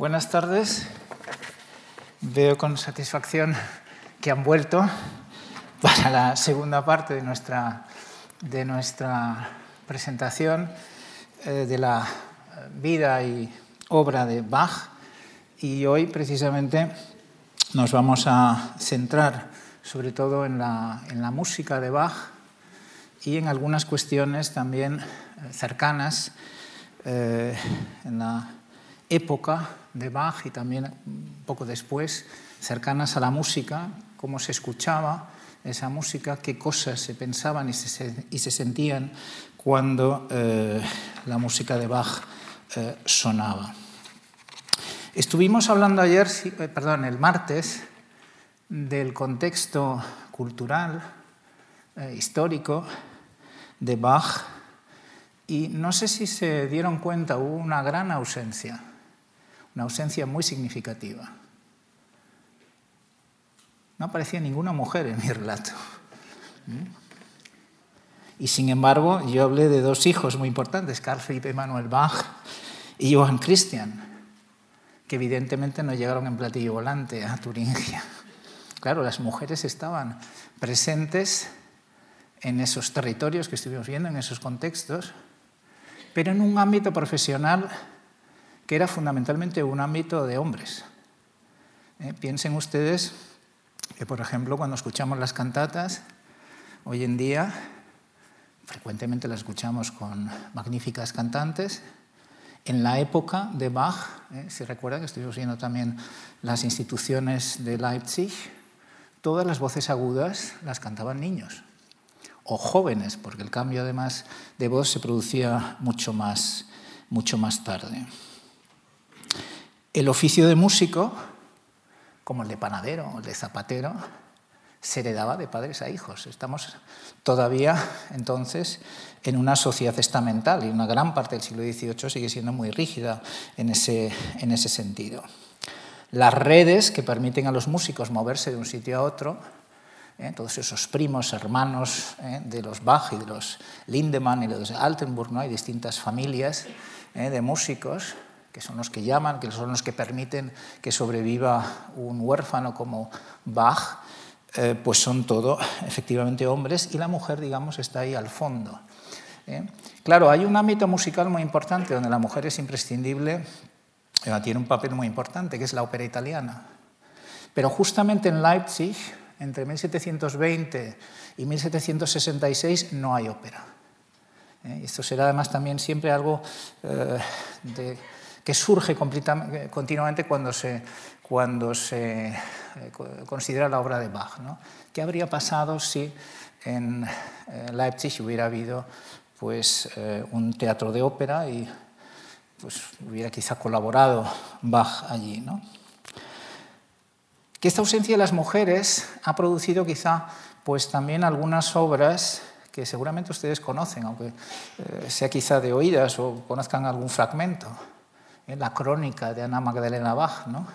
Buenas tardes. Veo con satisfacción que han vuelto para la segunda parte de nuestra, de nuestra presentación eh, de la vida y obra de Bach. Y hoy precisamente nos vamos a centrar sobre todo en la, en la música de Bach y en algunas cuestiones también eh, cercanas eh, en la época de Bach y también poco después, cercanas a la música, cómo se escuchaba esa música, qué cosas se pensaban y se, sentían cuando eh, la música de Bach eh, sonaba. Estuvimos hablando ayer, eh, perdón, el martes, del contexto cultural, histórico de Bach y no sé si se dieron cuenta, hubo una gran ausencia una ausencia muy significativa. No aparecía ninguna mujer en mi relato. Y sin embargo, yo hablé de dos hijos muy importantes, Carl Philipp Emanuel Bach y Johann Christian, que evidentemente no llegaron en platillo volante a Turingia. Claro, las mujeres estaban presentes en esos territorios que estuvimos viendo, en esos contextos, pero en un ámbito profesional que era fundamentalmente un ámbito de hombres. Eh, piensen ustedes que, por ejemplo, cuando escuchamos las cantatas, hoy en día frecuentemente las escuchamos con magníficas cantantes. En la época de Bach, eh, si recuerdan que estuvimos viendo también las instituciones de Leipzig, todas las voces agudas las cantaban niños o jóvenes, porque el cambio además de voz se producía mucho más, mucho más tarde. El oficio de músico, como el de panadero o el de zapatero, se heredaba de padres a hijos. Estamos todavía entonces en una sociedad estamental y una gran parte del siglo XVIII sigue siendo muy rígida en ese, en ese sentido. Las redes que permiten a los músicos moverse de un sitio a otro, ¿eh? todos esos primos, hermanos ¿eh? de los Bach y de los Lindemann y de los Altenburg, ¿no? hay distintas familias ¿eh? de músicos, que son los que llaman, que son los que permiten que sobreviva un huérfano como Bach, eh, pues son todo efectivamente hombres y la mujer, digamos, está ahí al fondo. ¿eh? Claro, hay un ámbito musical muy importante donde la mujer es imprescindible, eh, tiene un papel muy importante, que es la ópera italiana. Pero justamente en Leipzig, entre 1720 y 1766, no hay ópera. Esto será además también siempre algo de que surge continuamente cuando se, cuando se eh, considera la obra de Bach. ¿no? ¿Qué habría pasado si en eh, Leipzig hubiera habido pues, eh, un teatro de ópera y pues, hubiera quizá colaborado Bach allí? ¿no? Que esta ausencia de las mujeres ha producido quizá pues, también algunas obras que seguramente ustedes conocen, aunque sea quizá de oídas o conozcan algún fragmento la crónica de Ana Magdalena Bach, ¿no?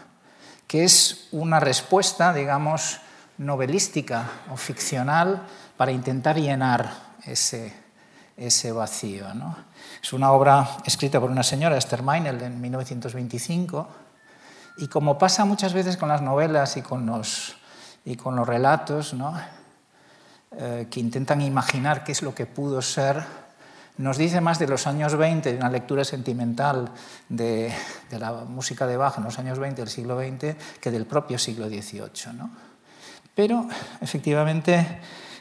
que es una respuesta, digamos, novelística o ficcional para intentar llenar ese, ese vacío. ¿no? Es una obra escrita por una señora, Esther Meinel, en 1925, y como pasa muchas veces con las novelas y con los, y con los relatos, ¿no? Eh, que intentan imaginar qué es lo que pudo ser nos dice más de los años 20, de una lectura sentimental de, la música de Bach en los años 20 del siglo XX, que del propio siglo XVIII. ¿no? Pero efectivamente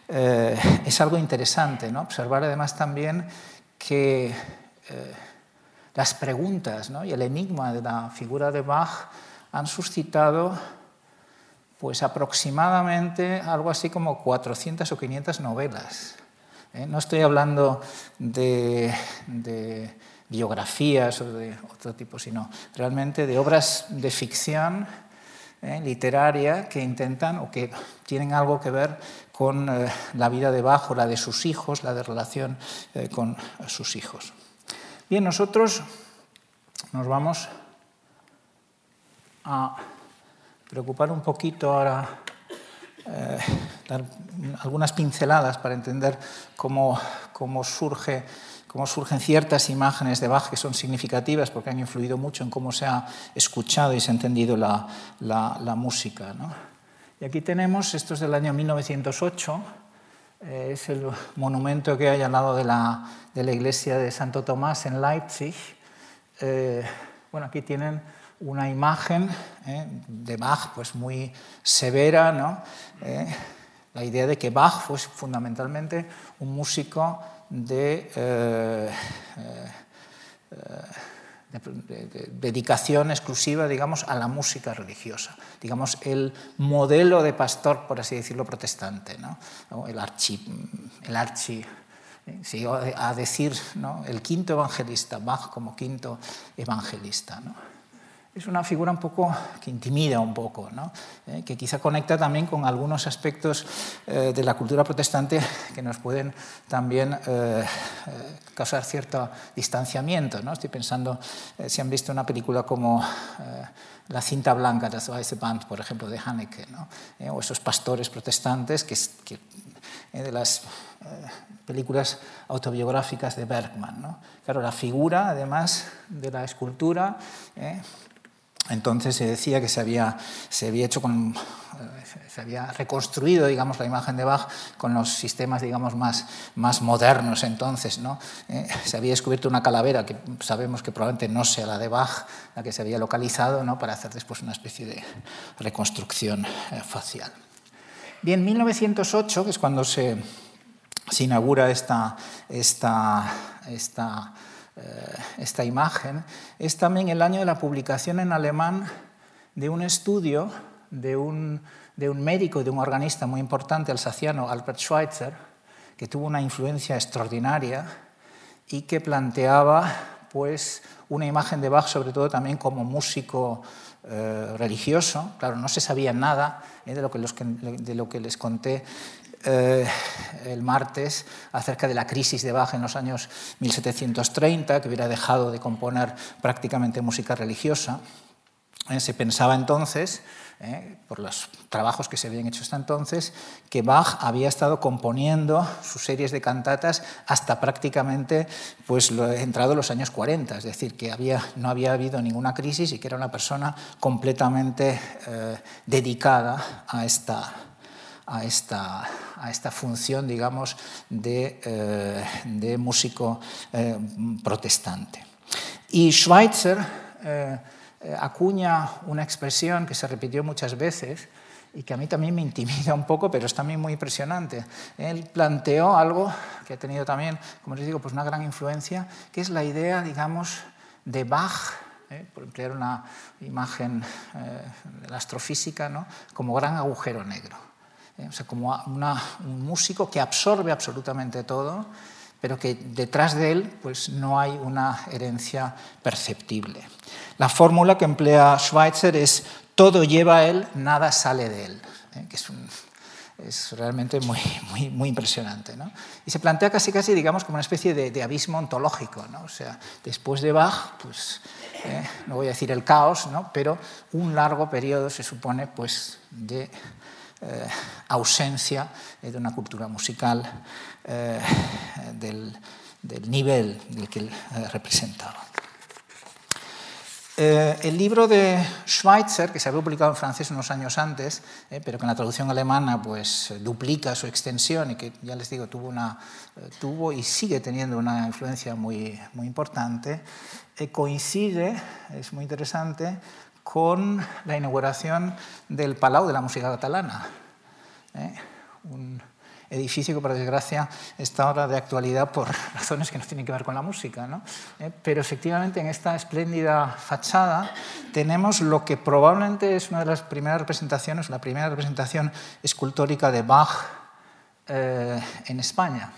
eh, es algo interesante ¿no? observar además también que eh, las preguntas y el enigma de la figura de Bach han suscitado pues aproximadamente algo así como 400 o 500 novelas ¿eh? No estoy hablando de, biografías o de otro tipo, sino realmente de obras de ficción ¿eh? literaria que intentan o que tienen algo que ver con eh, la vida de Bajo, la de sus hijos, la de relación con sus hijos. Bien, nosotros nos vamos a preocupar un poquito ahora dar algunas pinceladas para entender cómo, cómo, surge, cómo surgen ciertas imágenes de Bach que son significativas porque han influido mucho en cómo se ha escuchado y se ha entendido la, la, música. ¿no? Y aquí tenemos, esto es del año 1908, eh, es el monumento que hay al lado de la, de la iglesia de Santo Tomás en Leipzig. Eh, bueno, aquí tienen una imagen eh, de Bach pues muy severa, ¿no? La idea de que Bach fue fundamentalmente un músico de, eh, eh, dedicación exclusiva, digamos, a la música religiosa. Digamos, el modelo de pastor, por así decirlo, protestante, ¿no? el archi, el archi eh, a decir ¿no? el quinto evangelista, Bach como quinto evangelista. ¿no? Es una figura un poco que intimida un poco, ¿no? Eh, que quizá conecta también con algunos aspectos eh, de la cultura protestante que nos pueden también eh, causar cierto distanciamiento. ¿no? Estoy pensando, si han visto una película como La cinta blanca de Weiße Band, por ejemplo, de Haneke, ¿no? o esos pastores protestantes que, que de las películas autobiográficas de Bergman. Claro, la figura, además de la escultura, entonces se decía que se había, se había hecho con, se había reconstruido, digamos, la imagen de Bach con los sistemas, digamos, más, más modernos entonces, ¿no? Eh, se había descubierto una calavera que sabemos que probablemente no sea la de Bach, la que se había localizado, ¿no? Para hacer después una especie de reconstrucción eh, facial. Bien, 1908, que es cuando se, se inaugura esta, esta, esta eh, esta imagen, es también el año de la publicación en alemán de un estudio de un, de un médico y de un organista muy importante, alsaciano, Albert Schweitzer, que tuvo una influencia extraordinaria y que planteaba pues, una imagen de Bach, sobre todo también como músico eh, religioso. Claro, no se sabía nada eh, de, lo que de lo que les conté eh, el martes acerca de la crisis de Bach en los años 1730, que hubiera dejado de componer prácticamente música religiosa. Eh, se pensaba entonces, eh, por los trabajos que se habían hecho hasta entonces, que Bach había estado componiendo sus series de cantatas hasta prácticamente pues, lo, entrado los años 40, es decir, que había, no había habido ninguna crisis y que era una persona completamente dedicada a esta, a esta, a esta función, digamos, de, eh, músico eh, protestante. Y Schweitzer eh, acuña una expresión que se repitió muchas veces y que a mí también me intimida un poco, pero es también muy impresionante. Él planteó algo que ha tenido también, como les digo, pues una gran influencia, que es la idea, digamos, de Bach, por emplear una imagen de la astrofísica, ¿no? como gran agujero negro. ¿Eh? o sea, como un músico que absorbe absolutamente todo, pero que detrás de él pues, no hay una herencia perceptible. La fórmula que emplea Schweitzer es todo lleva a él, nada sale de él, ¿eh? que es, es, realmente muy, muy, muy impresionante. ¿no? Y se plantea casi, casi digamos, como una especie de, abismo ontológico. ¿no? O sea, después de Bach, pues, ¿eh? no voy a decir el caos, ¿no? pero un largo periodo se supone pues, de eh, ausencia de una cultura musical eh, del, nivel del que él eh, representaba. el libro de Schweitzer, que se había publicado en francés unos años antes, pero que en la traducción alemana pues, duplica su extensión y que, ya les digo, tuvo, una, tuvo y sigue teniendo una influencia muy, muy importante, coincide, es muy interesante, con la inauguración del Palau de la Música Catalana, ¿eh? un edificio que, por desgracia, está ahora de actualidad por razones que no tienen que ver con la música. ¿no? ¿Eh? Pero efectivamente, en esta espléndida fachada tenemos lo que probablemente es una de las primeras representaciones, la primera representación escultórica de Bach eh, en España.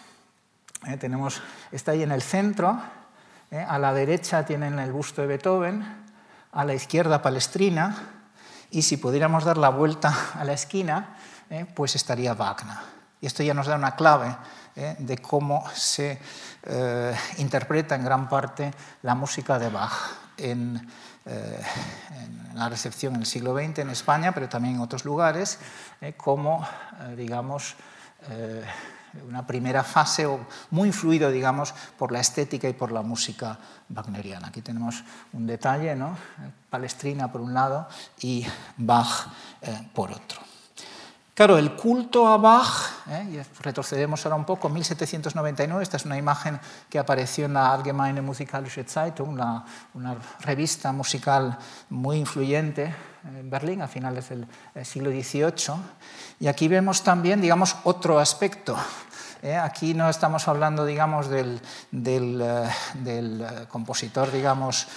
tenemos, está ahí en el centro, a la derecha tienen el busto de Beethoven, a la izquierda Palestrina, y si pudiéramos dar la vuelta a la esquina, eh, pues estaría Wagner. Y esto ya nos da una clave eh, de cómo se eh, interpreta en gran parte la música de Bach en, en, la recepción en el siglo XX en España, pero también en otros lugares, como, digamos, una primera fase muy influido, digamos, por la estética y por la música wagneriana. Aquí tenemos un detalle, ¿no? Palestrina por un lado y Bach eh, por otro. Claro, el culto a Bach, ¿eh? retrocedemos ahora un poco, 1799, esta es una imagen que apareció en la Allgemeine Musikalische Zeitung, una revista musical muy influyente en Berlín a finales del siglo XVIII. Y aquí vemos también, digamos, otro aspecto ¿eh? Aquí no estamos hablando, digamos, del, eh, eh, compositor, digamos,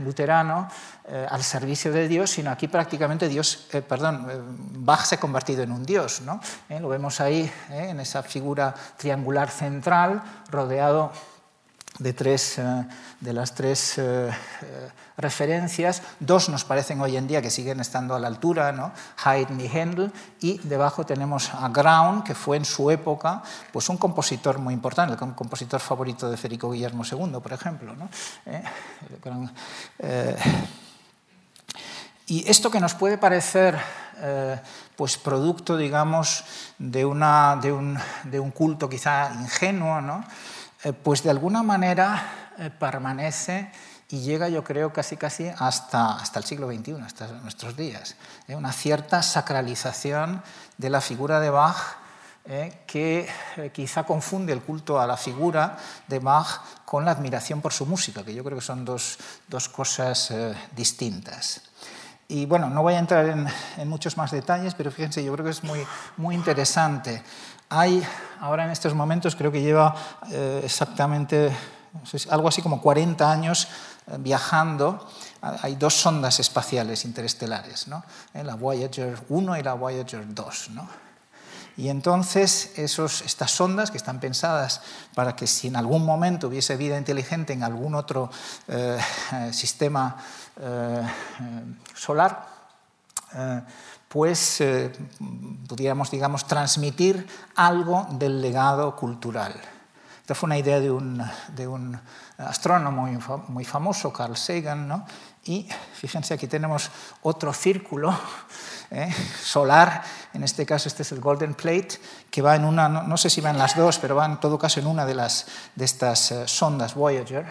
luterano al servicio de Dios, sino aquí prácticamente Dios, perdón, Bach se ha convertido en un Dios, ¿no? Lo vemos ahí en esa figura triangular central, rodeado de, tres, de las tres referencias, dos nos parecen hoy en día que siguen estando a la altura, ¿no? Haydn y Händel, y debajo tenemos a Graun, que fue en su época pues un compositor muy importante, el compositor favorito de Federico Guillermo II, por ejemplo. ¿no? y esto que nos puede parecer pues producto, digamos, de, una, de, un, de un culto quizá ingenuo, ¿no? Eh, pues de alguna manera eh, permanece y llega yo creo casi casi hasta, hasta el siglo XXI, hasta nuestros días. ¿eh? Una cierta sacralización de la figura de Bach que quizá confunde el culto a la figura de Bach con la admiración por su música, que yo creo que son dos, dos cosas distintas. Y bueno, no voy a entrar en, en, muchos más detalles, pero fíjense, yo creo que es muy, muy interesante hay ahora en estos momentos, creo que lleva eh, exactamente algo así como 40 años eh, viajando. Hay dos sondas espaciales interestelares, ¿no? Eh, la Voyager 1 y la Voyager 2. ¿no? Y entonces esos, estas sondas que están pensadas para que si en algún momento hubiese vida inteligente en algún otro sistema solar, pues eh, pudiéramos, digamos, transmitir algo del legado cultural. Esta fue una idea de un, de un astrónomo muy, famoso, Carl Sagan, ¿no? y fíjense, aquí tenemos otro círculo ¿eh? solar, en este caso este es el Golden Plate, que va en una, no, sé si va en las dos, pero va en todo caso en una de, las, de estas eh, sondas Voyager.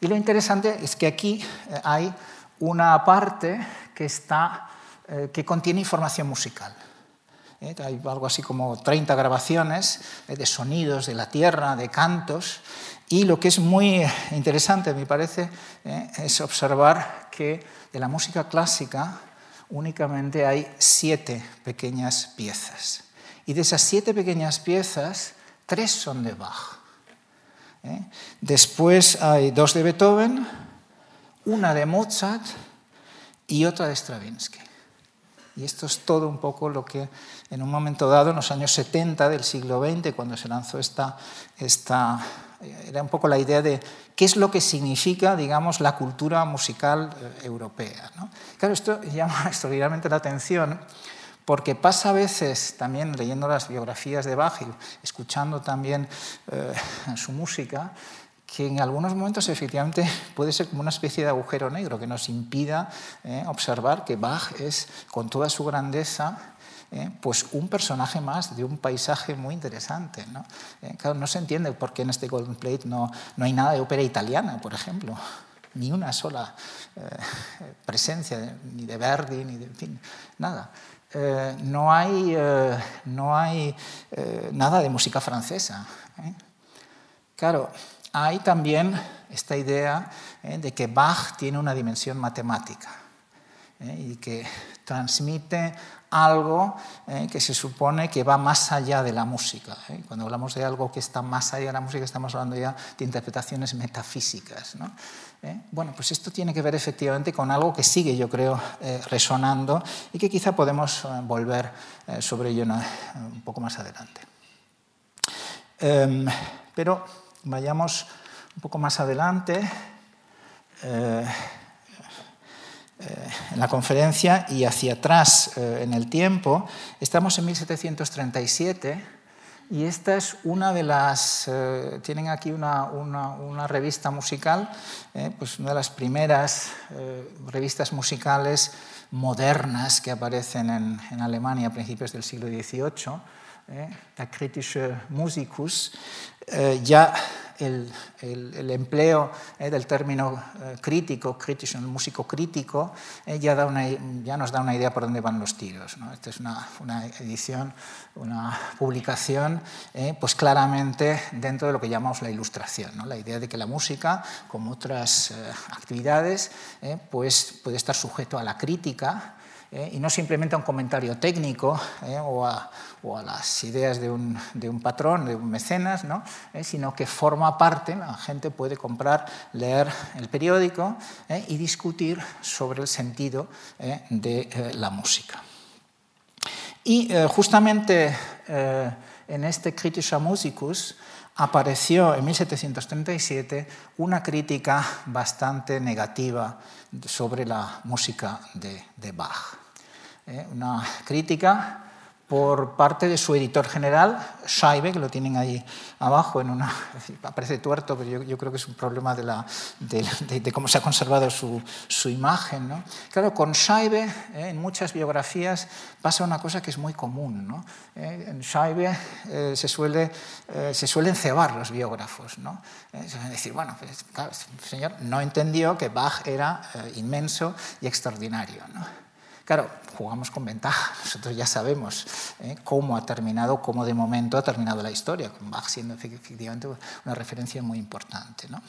Y lo interesante es que aquí hay una parte que está eh, que contiene información musical. Eh, hay algo así como 30 grabaciones eh, de sonidos de la tierra, de cantos, y lo que es muy interesante, me parece, es observar que de la música clásica únicamente hay siete pequeñas piezas. Y de esas siete pequeñas piezas, tres son de Bach. Después hay dos de Beethoven, una de Mozart y otra de Stravinsky. Y esto es todo un poco lo que en un momento dado, en los años 70 del siglo XX, cuando se lanzó esta, esta era un poco la idea de qué es lo que significa, digamos, la cultura musical eh, europea. Claro, esto llama extraordinariamente la atención porque pasa a veces, también leyendo las biografías de Bach y escuchando también eh, su música, que en algunos momentos efectivamente puede ser como una especie de agujero negro que nos impida eh, observar que Bach es, con toda su grandeza, eh, pues un personaje más de un paisaje muy interesante. ¿no? Eh, claro, no se entiende por qué en este Golden Plate no, no hay nada de ópera italiana, por ejemplo, ni una sola presencia, ni de Verdi, ni de fin, nada. no hay, no hay nada de música francesa. Claro, hay también esta idea eh, de que Bach tiene una dimensión matemática eh, y que transmite algo eh, que se supone que va más allá de la música. Cuando hablamos de algo que está más allá de la música, estamos hablando ya de interpretaciones metafísicas. Bueno, pues esto tiene que ver efectivamente con algo que sigue, yo creo, resonando y que quizá podemos volver sobre ello un poco más adelante. Em, pero vayamos un poco más adelante eh, eh, en la conferencia y hacia atrás eh, en el tiempo, estamos en 1737 y esta es una de las, tienen aquí una, una, revista musical, pues una de las primeras revistas musicales modernas que aparecen en, en, Alemania a principios del siglo XVIII, eh, der kritische Musikus, eh, ya el, el, empleo eh, del término crítico, crítico, el músico crítico, ya, da una, ya, nos da una idea por dónde van los tiros. ¿no? Esta es una, una, edición, una publicación, pues claramente dentro de lo que llamamos la ilustración, ¿no? la idea de que la música, como otras actividades, pues puede estar sujeto a la crítica ¿eh? y no simplemente a un comentario técnico ¿eh? o, a, a, las ideas de un, de un, patrón, de un mecenas, ¿no? ¿Eh? sino que forma parte, la gente puede comprar, leer el periódico y discutir sobre el sentido de la música. Y justamente en este Kritischer Musicus apareció en 1737 una crítica bastante negativa sobre la música de, Bach. Eh, una crítica por parte de su editor general, Scheibe, que lo tienen ahí abajo, en una, aparece tuerto, pero yo, creo que es un problema de, la, de, cómo se ha conservado su, su imagen. ¿no? Claro, con Scheibe, eh, en muchas biografías, pasa una cosa que es muy común. ¿no? Eh, en Scheibe eh, se, suele, se suelen cebar los biógrafos. ¿no? se suelen decir, bueno, pues, claro, el señor no entendió que Bach era inmenso y extraordinario. ¿no? Claro, jugamos con ventaja. Nosotros ya sabemos ¿eh? cómo ha terminado, cómo de momento ha terminado la historia, con Bach siendo efectivamente una referencia muy importante. ¿no?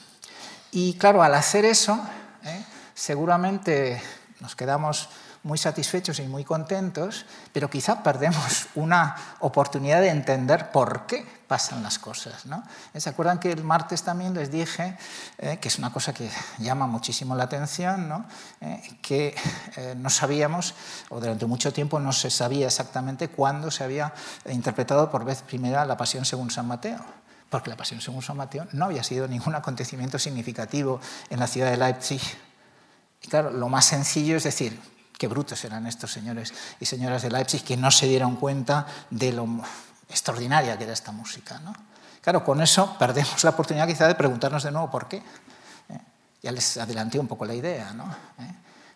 Y claro, al hacer eso, ¿eh? seguramente nos quedamos muy satisfechos y muy contentos, pero quizá perdemos una oportunidad de entender por qué pasan las cosas. ¿no? ¿Se acuerdan que el martes también les dije, eh, que es una cosa que llama muchísimo la atención, ¿no? Eh, que eh, no sabíamos, o durante mucho tiempo no se sabía exactamente cuándo se había interpretado por vez primera la Pasión según San Mateo? Porque la Pasión según San Mateo no había sido ningún acontecimiento significativo en la ciudad de Leipzig. Y claro, lo más sencillo es decir, Qué brutos eran estos señores y señoras de Leipzig que no se dieron cuenta de lo extraordinaria que era esta música. ¿no? Claro, con eso perdemos la oportunidad quizá de preguntarnos de nuevo por qué. ¿Eh? Ya les adelanté un poco la idea. ¿no? ¿Eh?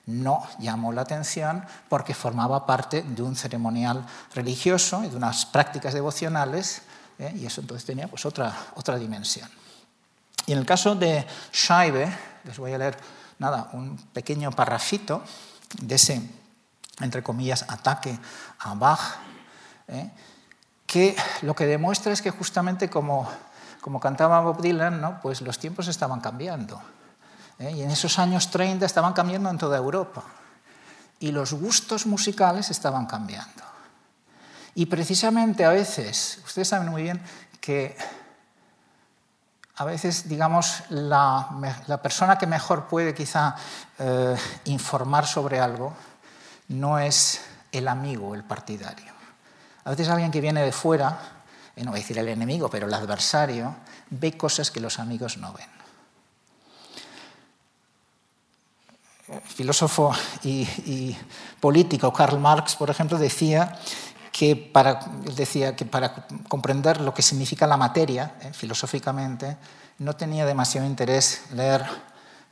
no llamó la atención porque formaba parte de un ceremonial religioso y de unas prácticas devocionales ¿eh? y eso entonces tenía pues, otra, otra dimensión. Y en el caso de Scheibe, les voy a leer nada, un pequeño parrafito de ese, entre comillas, ataque a Bach. Que lo que demuestra es que justamente como, cantaba Bob Dylan, ¿no? pues los tiempos estaban cambiando. ¿eh? Y en esos años 30 estaban cambiando en toda Europa. Y los gustos musicales estaban cambiando. Y precisamente a veces, ustedes saben muy bien que a veces, digamos, la, persona que mejor puede quizá eh, informar sobre algo no es el amigo, el partidario. A veces alguien que viene de fuera, no voy a decir el enemigo, pero el adversario, ve cosas que los amigos no ven. filósofo y, político Karl Marx, por ejemplo, decía que para, comprender lo que significa la materia, eh, filosóficamente, no tenía demasiado interés leer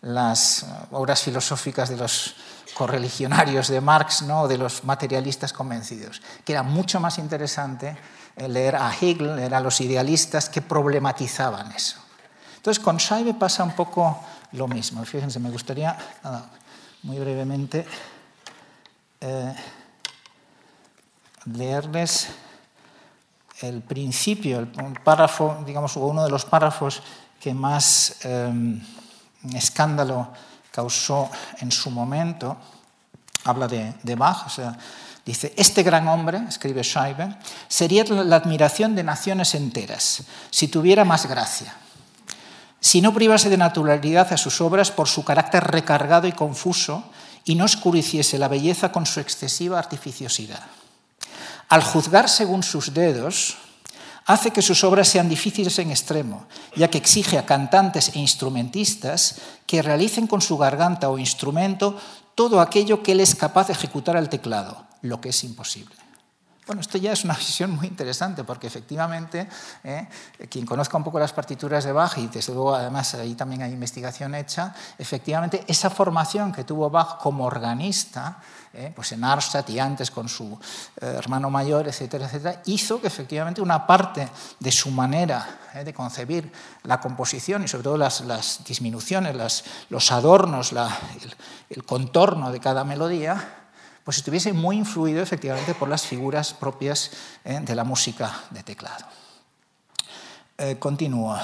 las obras filosóficas de los correligionarios de Marx ¿no? de los materialistas convencidos, que era mucho más interesante eh, leer a Hegel, leer a los idealistas que problematizaban eso. Entonces, con Scheibe pasa un poco lo mismo. Fíjense, me gustaría, muy brevemente, eh, leerles el principio, el párrafo, digamos, uno de los párrafos que más em, escándalo causó en su momento, habla de, Bach, dice, este gran hombre, escribe Scheibe, sería la admiración de naciones enteras, si tuviera más gracia, si no privase de naturalidad a sus obras por su carácter recargado y confuso y no oscureciese la belleza con su excesiva artificiosidad. Al juzgar según sus dedos, hace que sus obras sean difíciles en extremo, ya que exige a cantantes e instrumentistas que realicen con su garganta o instrumento todo aquello que él es capaz de ejecutar al teclado, lo que es imposible. Bueno, esto ya es una visión muy interesante porque efectivamente eh, quien conozca un poco las partituras de Bach y desde luego además ahí también hay investigación hecha, efectivamente esa formación que tuvo Bach como organista, eh, pues en Arstadt y antes con su eh, hermano mayor, etcétera, etcétera, hizo que efectivamente una parte de su manera de concebir la composición y sobre todo las, disminuciones, los adornos, el contorno de cada melodía, pues estuviese muy influido efectivamente por las figuras propias eh, de la música de teclado. Eh, continúa.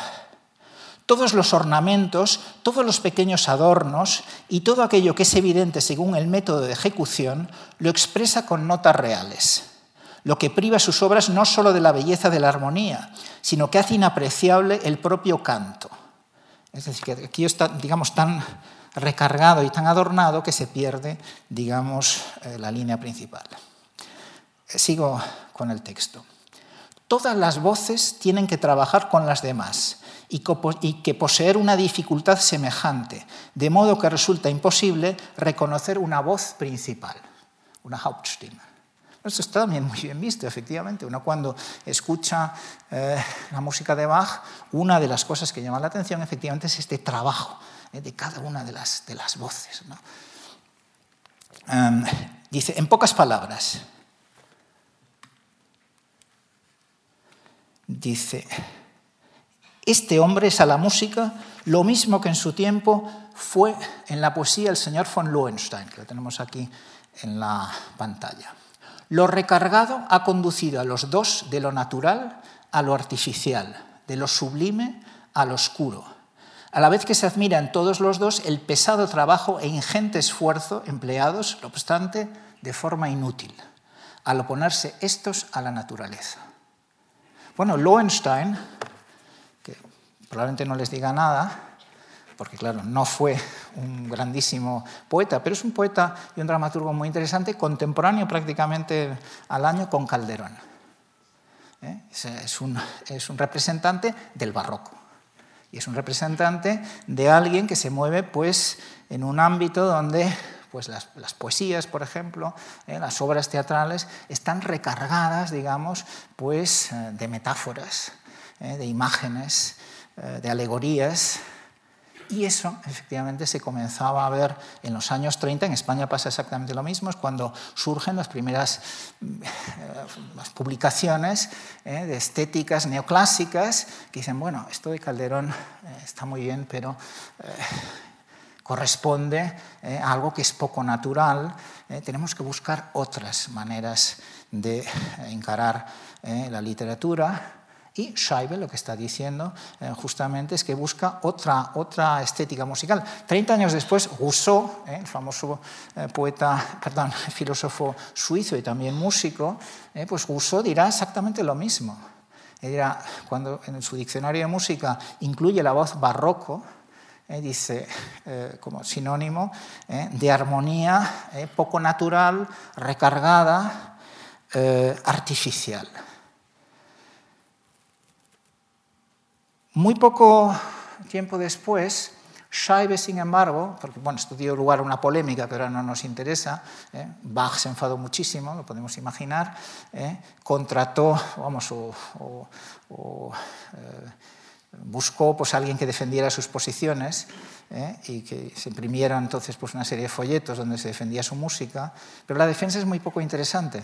Todos los ornamentos, todos los pequeños adornos y todo aquello que es evidente según el método de ejecución lo expresa con notas reales, lo que priva sus obras no solo de la belleza de la armonía, sino que hace inapreciable el propio canto. Es decir, que aquí está, digamos, tan recargado y tan adornado que se pierde, digamos, eh, la línea principal. Eh, sigo con el texto. Todas las voces tienen que trabajar con las demás y que poseer una dificultad semejante, de modo que resulta imposible reconocer una voz principal, una Hauptstimme. Esto está también muy bien visto, efectivamente. Uno cuando escucha eh, la música de Bach, una de las cosas que llama la atención efectivamente es este trabajo ¿eh? de cada una de las, de las voces. Em, dice, en pocas palabras, dice, este hombre es a la música lo mismo que en su tiempo fue en la poesía el señor von Lohenstein, que lo tenemos aquí en la pantalla. Lo recargado ha conducido a los dos de lo natural a lo artificial, de lo sublime a lo oscuro, a la vez que se admira en todos los dos el pesado trabajo e ingente esfuerzo empleados, no obstante, de forma inútil, al oponerse estos a la naturaleza. Bueno, Lohenstein, que probablemente no les diga nada, porque claro, no fue un grandísimo poeta, pero es un poeta y un dramaturgo muy interesante, contemporáneo prácticamente al año con Calderón. ¿Eh? Es, un, es un representante del barroco. Y es un representante de alguien que se mueve pues, en un ámbito donde pues las, poesías, por ejemplo, eh, las obras teatrales, están recargadas, digamos, pues, eh, de metáforas, de imágenes, de alegorías, y eso efectivamente se comenzaba a ver en los años 30, en España pasa exactamente lo mismo, es cuando surgen las primeras eh, publicaciones eh, de estéticas neoclásicas que dicen, bueno, esto de Calderón eh, está muy bien, pero corresponde a algo que es poco natural, tenemos que buscar otras maneras de encarar la literatura y Scheibe lo que está diciendo eh, justamente es que busca otra, otra estética musical. Treinta años después, Rousseau, eh, el famoso eh, poeta, perdón, filósofo suizo y también músico, pues Rousseau dirá exactamente lo mismo. dirá, cuando en su diccionario de música incluye la voz barroco, dice como sinónimo de armonía poco natural, recargada, artificial. Muy poco tiempo después, Scheibe, sin embargo, porque bueno, esto dio lugar a una polémica, pero no nos interesa, ¿eh? Bach se enfadó muchísimo, lo podemos imaginar, ¿eh? contrató, vamos, o, eh, buscó pues, a alguien que defendiera sus posiciones y que se imprimiera entonces pues, una serie de folletos donde se defendía su música, pero la defensa es muy poco interesante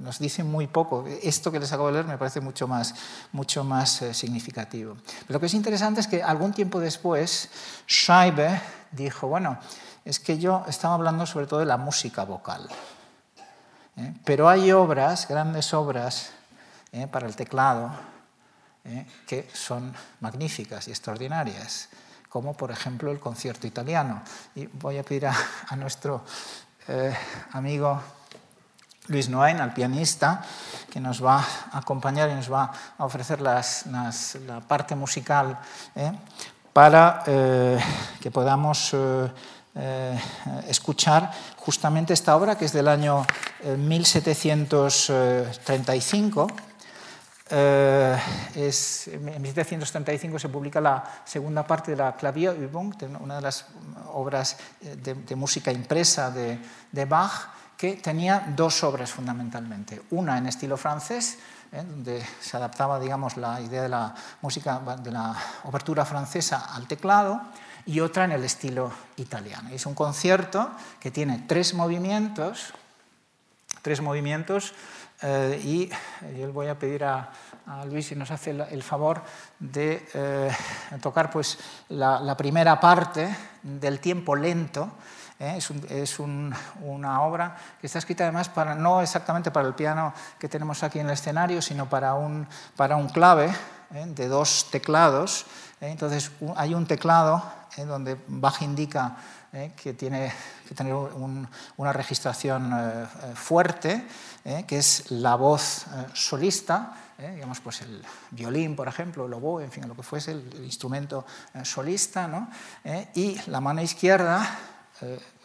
nos dice muy poco. Esto que les acabo de leer me parece mucho más, mucho más eh, significativo. Lo que es interesante es que algún tiempo después, Scheibe dijo, bueno, es que yo estaba hablando sobre todo de la música vocal. ¿eh? Pero hay obras, grandes obras ¿eh? para el teclado, que son magníficas y extraordinarias, como por ejemplo el concierto italiano. Y voy a pedir a nuestro amigo Luis Noain, al pianista, que nos va a acompañar y nos va a ofrecer la parte musical ¿eh? para eh, que podamos eh, escuchar justamente esta obra que es del año 1735. Es, en 1735 se publica la segunda parte de la Klavierübung, una de las obras de, música impresa de, de Bach, que tenía dos obras fundamentalmente. Una en estilo francés, ¿eh? donde se adaptaba digamos, la idea de la música, de la obertura francesa al teclado, y otra en el estilo italiano. Es un concierto que tiene tres movimientos, tres movimientos, eh, y yo voy a pedir a, Luis si nos hace el favor de eh, tocar pues, la, primera parte del tiempo lento. ¿Eh? Es, una obra que está escrita además para, no exactamente para el piano que tenemos aquí en el escenario, sino para un, para un clave de dos teclados. Entonces hay un teclado donde Bach indica que tiene que tener una registración fuerte ¿eh? que es la voz eh, solista, ¿eh? digamos pues el violín, por ejemplo, el oboe, en fin, lo que fuese, el, instrumento solista, ¿no? y la mano izquierda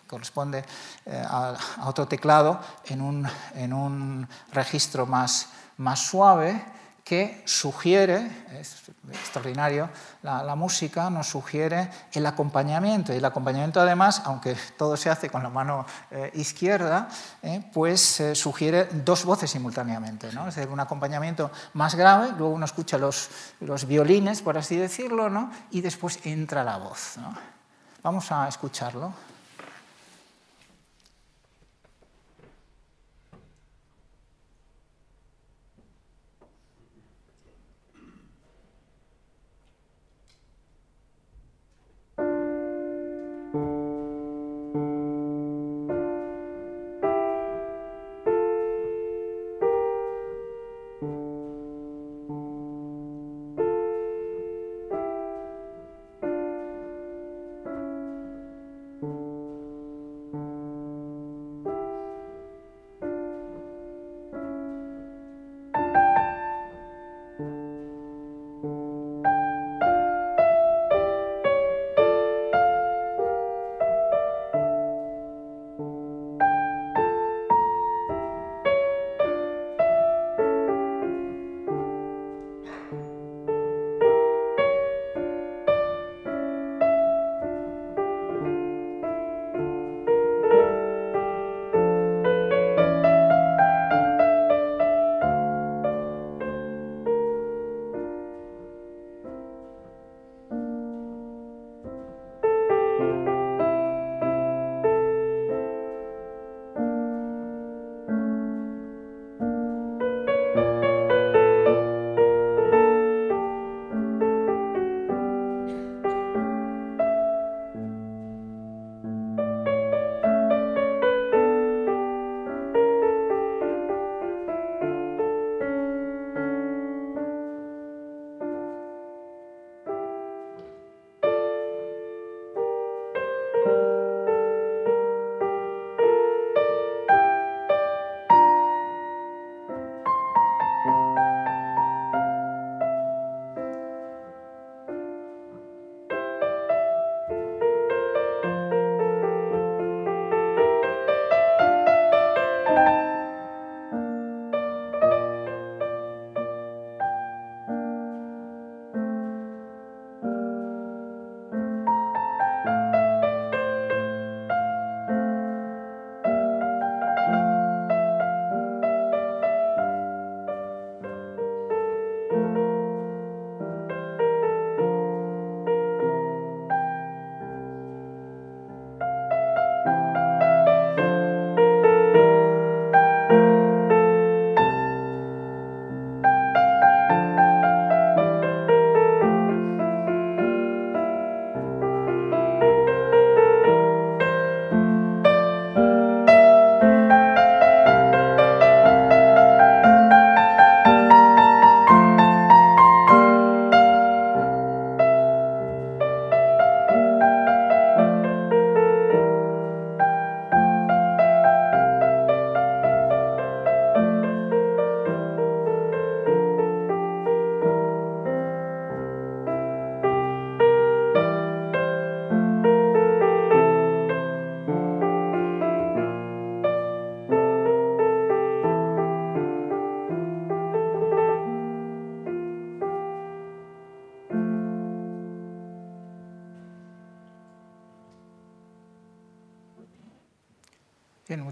corresponde a, otro teclado en un, en un registro más, más suave que sugiere, es extraordinario, la, música nos sugiere el acompañamiento. Y el acompañamiento además, aunque todo se hace con la mano eh, izquierda, eh, pues eh, sugiere dos voces simultáneamente. ¿no? Es decir, un acompañamiento más grave, luego uno escucha los, los violines, por así decirlo, ¿no? y después entra la voz. ¿no? Vamos a escucharlo. You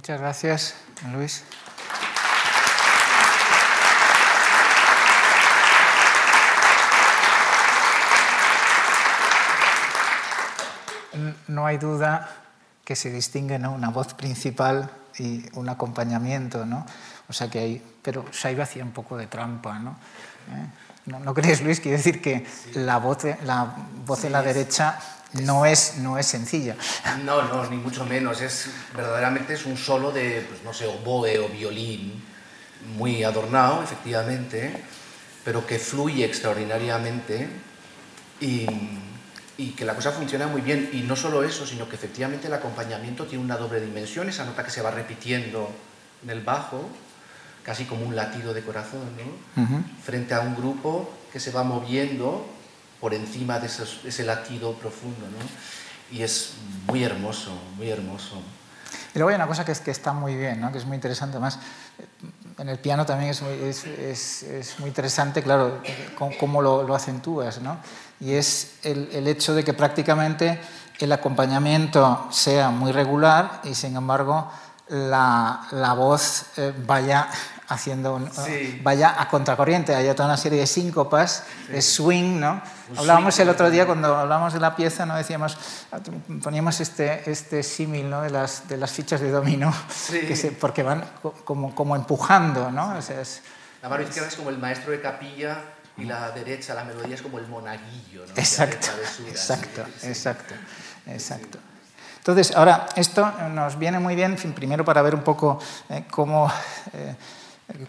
muchas gracias, Luis. No hay duda que se distingue una voz principal y un acompañamiento, ¿no? O sea que hay, pero Shaiba hacía un poco de trampa, ¿no? ¿Eh? ¿No, crees, Luis? Quiero decir que la voz, la voz de la derecha no es, no es sencilla. No, no, ni mucho menos. Es, verdaderamente es un solo de, pues, no sé, oboe o violín, muy adornado, efectivamente, pero que fluye extraordinariamente y, y que la cosa funciona muy bien. Y no solo eso, sino que efectivamente el acompañamiento tiene una doble dimensión, esa nota que se va repitiendo en el bajo, casi como un latido de corazón, ¿no? frente a un grupo que se va moviendo por encima de ese latido profundo. ¿no? Y es muy hermoso, muy hermoso. Y luego hay una cosa que, es, que está muy bien, ¿no? que es muy interesante, además en el piano también es muy, es, es, muy interesante, claro, cómo, lo, lo, acentúas, ¿no? y es el, el, hecho de que prácticamente el acompañamiento sea muy regular y sin embargo la, la voz eh, vaya haciendo vaya a contracorriente, hay toda una serie de síncopas, de swing, ¿no? hablábamos el otro día cuando hablábamos de la pieza, no decíamos poníamos este este símil, ¿no? de las de las fichas de dominó, que porque van como, como empujando, ¿no? es, la mano izquierda es como el maestro de capilla y la derecha, la melodía es como el monaguillo, ¿no? Exacto, exacto, exacto, exacto. Entonces, ahora, esto nos viene muy bien, primero para ver un poco eh, cómo, eh,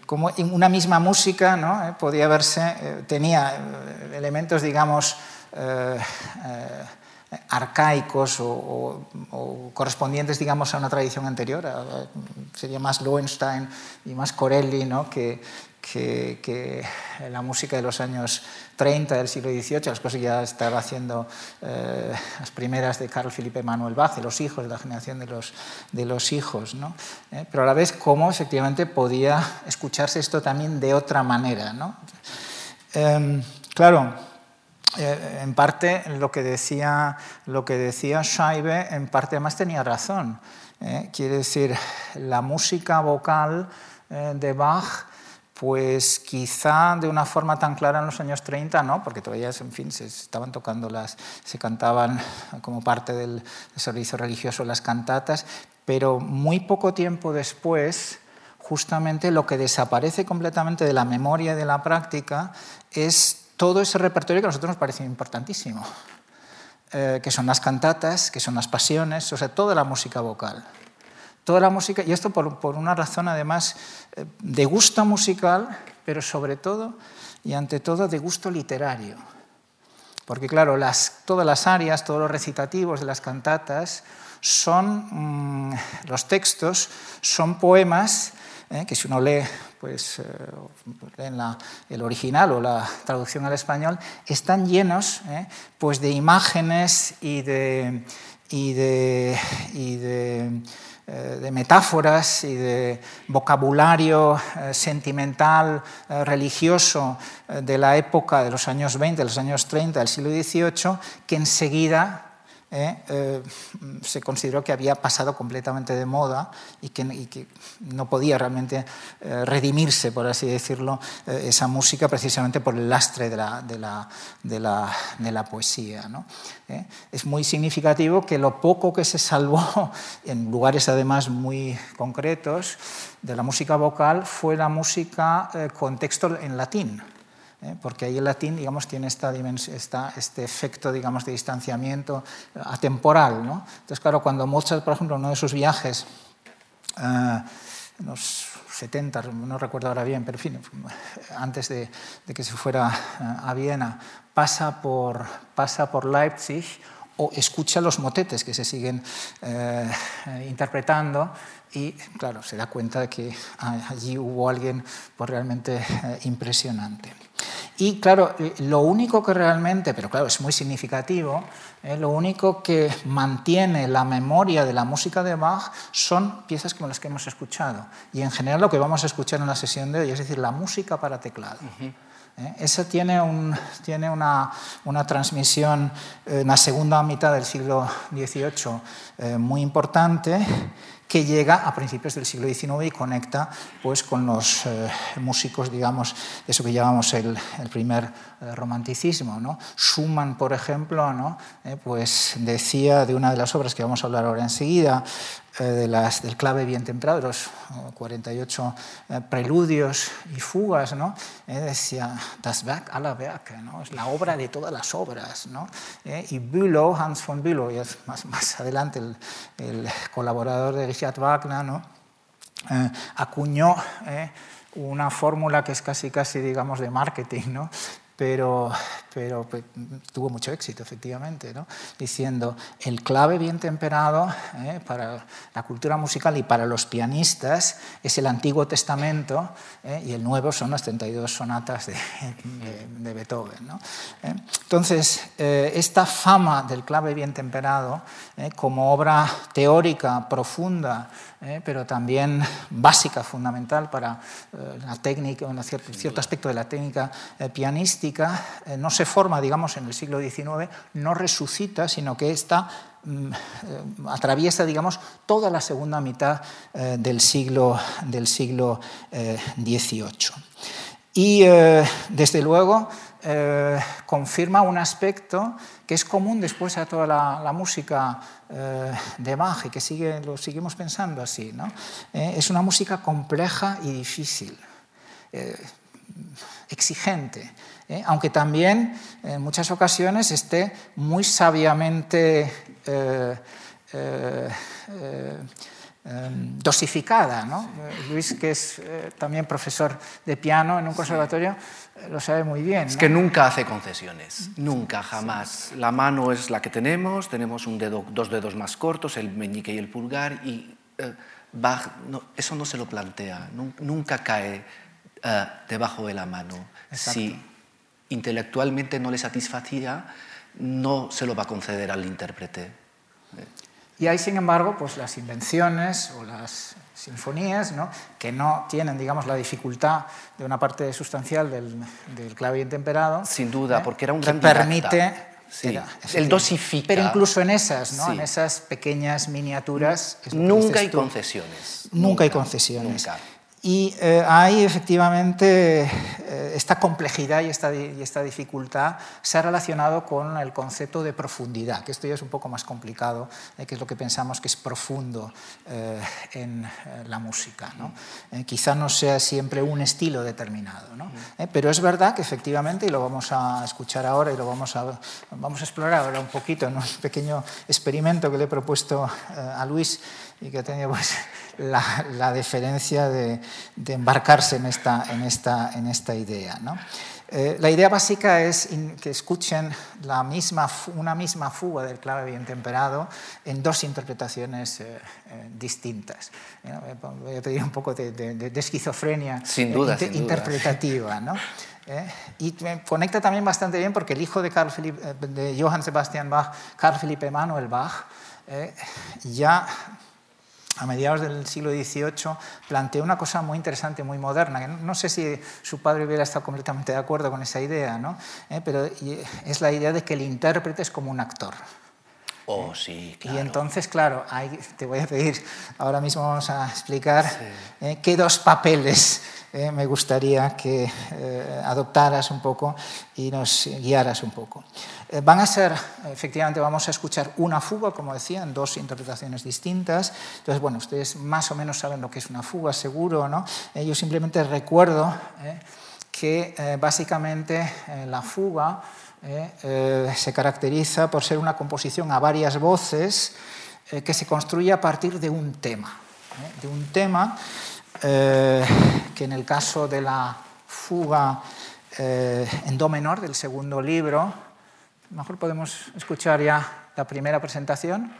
cómo, en una misma música ¿no? Eh, podía verse, tenía elementos, digamos, arcaicos o, correspondientes, digamos, a una tradición anterior. sería más Lowenstein y más Corelli, ¿no? que, que, la música de los años 30 del siglo XVIII, las cosas que ya estaba haciendo eh, las primeras de Carl Philipp Emanuel Bach, de los hijos, de la generación de los, de los hijos, ¿no? Eh, pero a la vez cómo efectivamente podía escucharse esto también de otra manera. ¿no? Em, claro, eh, en parte lo que decía, lo que decía Scheibe, en parte además tenía razón. quiere decir, la música vocal de Bach pues quizá de una forma tan clara en los años 30, no, porque todavía, en fin, se estaban tocando las, se cantaban como parte del servicio religioso las cantatas, pero muy poco tiempo después, justamente lo que desaparece completamente de la memoria y de la práctica es todo ese repertorio que a nosotros nos parece importantísimo, eh, que son las cantatas, que son las pasiones, o sea, toda la música vocal. Toda la música, y esto por, una razón además eh, de gusto musical, pero sobre todo y ante todo de gusto literario. Porque claro, todas las áreas, todos los recitativos de las cantatas son, mm, los textos son poemas eh, que si uno lee pues, eh, el original o la traducción al español, están llenos pues de imágenes y de, de metáforas y de vocabulario eh, sentimental, eh, religioso de la época de los años 20, de los años 30 del siglo XVIII, que enseguida ¿eh? Eh, se consideró que había pasado completamente de moda y que, no podía realmente eh, redimirse, por así decirlo, esa música precisamente por el lastre de la, de la, de la, de la poesía. Es muy significativo que lo poco que se salvó, en lugares además muy concretos, de la música vocal fue la música con texto en latín. ¿Eh? porque ahí el latín digamos, tiene esta, esta, este efecto digamos, de distanciamiento atemporal. ¿no? Entonces, claro, cuando Mozart, por ejemplo, en uno de sus viajes, eh, en los 70, no recuerdo ahora bien, pero en fin, antes de, de que se fuera eh, a Viena, pasa por, pasa por Leipzig, o escucha los motetes que se siguen eh, interpretando y, claro, se da cuenta de que allí hubo alguien pues, realmente eh, impresionante. Y, claro, eh, lo único que realmente, pero claro, es muy significativo, lo único que mantiene la memoria de la música de Bach son piezas como las que hemos escuchado. Y, en general, lo que vamos a escuchar en la sesión de hoy, es decir, la música para teclado. ¿eh? Esa tiene, un, tiene una, una, transmisión en la segunda mitad del siglo XVIII eh, muy importante que llega a principios del siglo XIX y conecta pues, con los eh, músicos, digamos, eso que llamamos el, primer eh, romanticismo. ¿no? Schumann, por ejemplo, ¿no? Eh, pues decía de una de las obras que vamos a hablar ahora enseguida, de las, del clave bien temprano, los 48 preludios y fugas, ¿no? decía, das Werk aller Werke, ¿no? es la obra de todas las obras. ¿no? y Bülow, Hans von Bülow, y más, más adelante el, el colaborador de Richard Wagner, ¿no? Eh, acuñó eh, una fórmula que es casi, casi, digamos, de marketing, ¿no? Pero, pero pues, tuvo mucho éxito, efectivamente, ¿no? diciendo el clave bien temperado ¿eh? para la cultura musical y para los pianistas es el Antiguo Testamento ¿eh? y el Nuevo son las 32 sonatas de, de, Beethoven. ¿no? ¿Eh? Entonces, esta fama del clave bien temperado como obra teórica profunda, pero también básica, fundamental para la técnica, un cierto, cierto aspecto de la técnica pianística, eh, no se forma, digamos, en el siglo XIX, no resucita, sino que está mm, eh, atraviesa, digamos, toda la segunda mitad eh, del siglo, del siglo XVIII. Y, desde luego, confirma un aspecto que es común después a toda la, música de Bach y que sigue, lo seguimos pensando así. ¿no? es una música compleja y difícil, exigente. ¿eh? aunque también en muchas ocasiones esté muy sabiamente eh, eh, dosificada. ¿no? Luis, que es también profesor de piano en un conservatorio, lo sabe muy bien. Es que nunca hace concesiones, nunca, jamás. La mano es la que tenemos, tenemos un dedo, dos dedos más cortos, el meñique y el pulgar, y Bach eso no se lo plantea, nunca cae debajo de la mano. Si intelectualmente no le satisfacía, no se lo va a conceder al intérprete. Y hay, sin embargo, pues las invenciones o las sinfonías ¿no? que no tienen, digamos, la dificultad de una parte sustancial del, del clave temperado. Sin duda, ¿eh? porque era un que permite Sí, el dosifica. Pero incluso en esas, ¿no? en esas pequeñas miniaturas. Nunca hay concesiones. Nunca, hay concesiones. Nunca. Y eh, hay efectivamente eh, esta complejidad y esta, y esta, dificultad se ha relacionado con el concepto de profundidad, que esto ya es un poco más complicado, eh, que es lo que pensamos que es profundo en la música. ¿no? quizá no sea siempre un estilo determinado, ¿no? pero es verdad que efectivamente, y lo vamos a escuchar ahora y lo vamos a, vamos a explorar ahora un poquito en un pequeño experimento que le he propuesto a Luis, y que ha tenido pues, la, la deferencia de, de, embarcarse en esta, en esta, en esta idea. ¿no? Eh, la idea básica es que escuchen la misma, una misma fuga del clave bien temperado en dos interpretaciones eh, eh, distintas. Voy a pedir un poco de, de, esquizofrenia sin duda, sin interpretativa. ¿no? y conecta también bastante bien porque el hijo de, Carl Philipp, de Johann Sebastian Bach, Carl Philipp Emanuel Bach, ya a mediados del siglo XVIII, planteó una cosa muy interesante, muy moderna. no sé si su padre hubiera estado completamente de acuerdo con esa idea, ¿no? Eh, pero es la idea de que el intérprete es como un actor. Oh, sí, claro. Y entonces, claro, te voy a pedir, ahora mismo vamos a explicar eh, qué dos papeles eh, me gustaría que adoptaras un poco y nos guiaras un poco. Eh, van a ser, efectivamente, vamos a escuchar una fuga, como decía, en dos interpretaciones distintas. Entonces, bueno, ustedes más o menos saben lo que es una fuga, seguro, ¿no? Eh, yo simplemente recuerdo eh, que básicamente la fuga se caracteriza por ser una composición a varias voces que se construye a partir de un tema. De un tema que en el caso de la fuga en do menor del segundo libro, mejor podemos escuchar ya la primera presentación.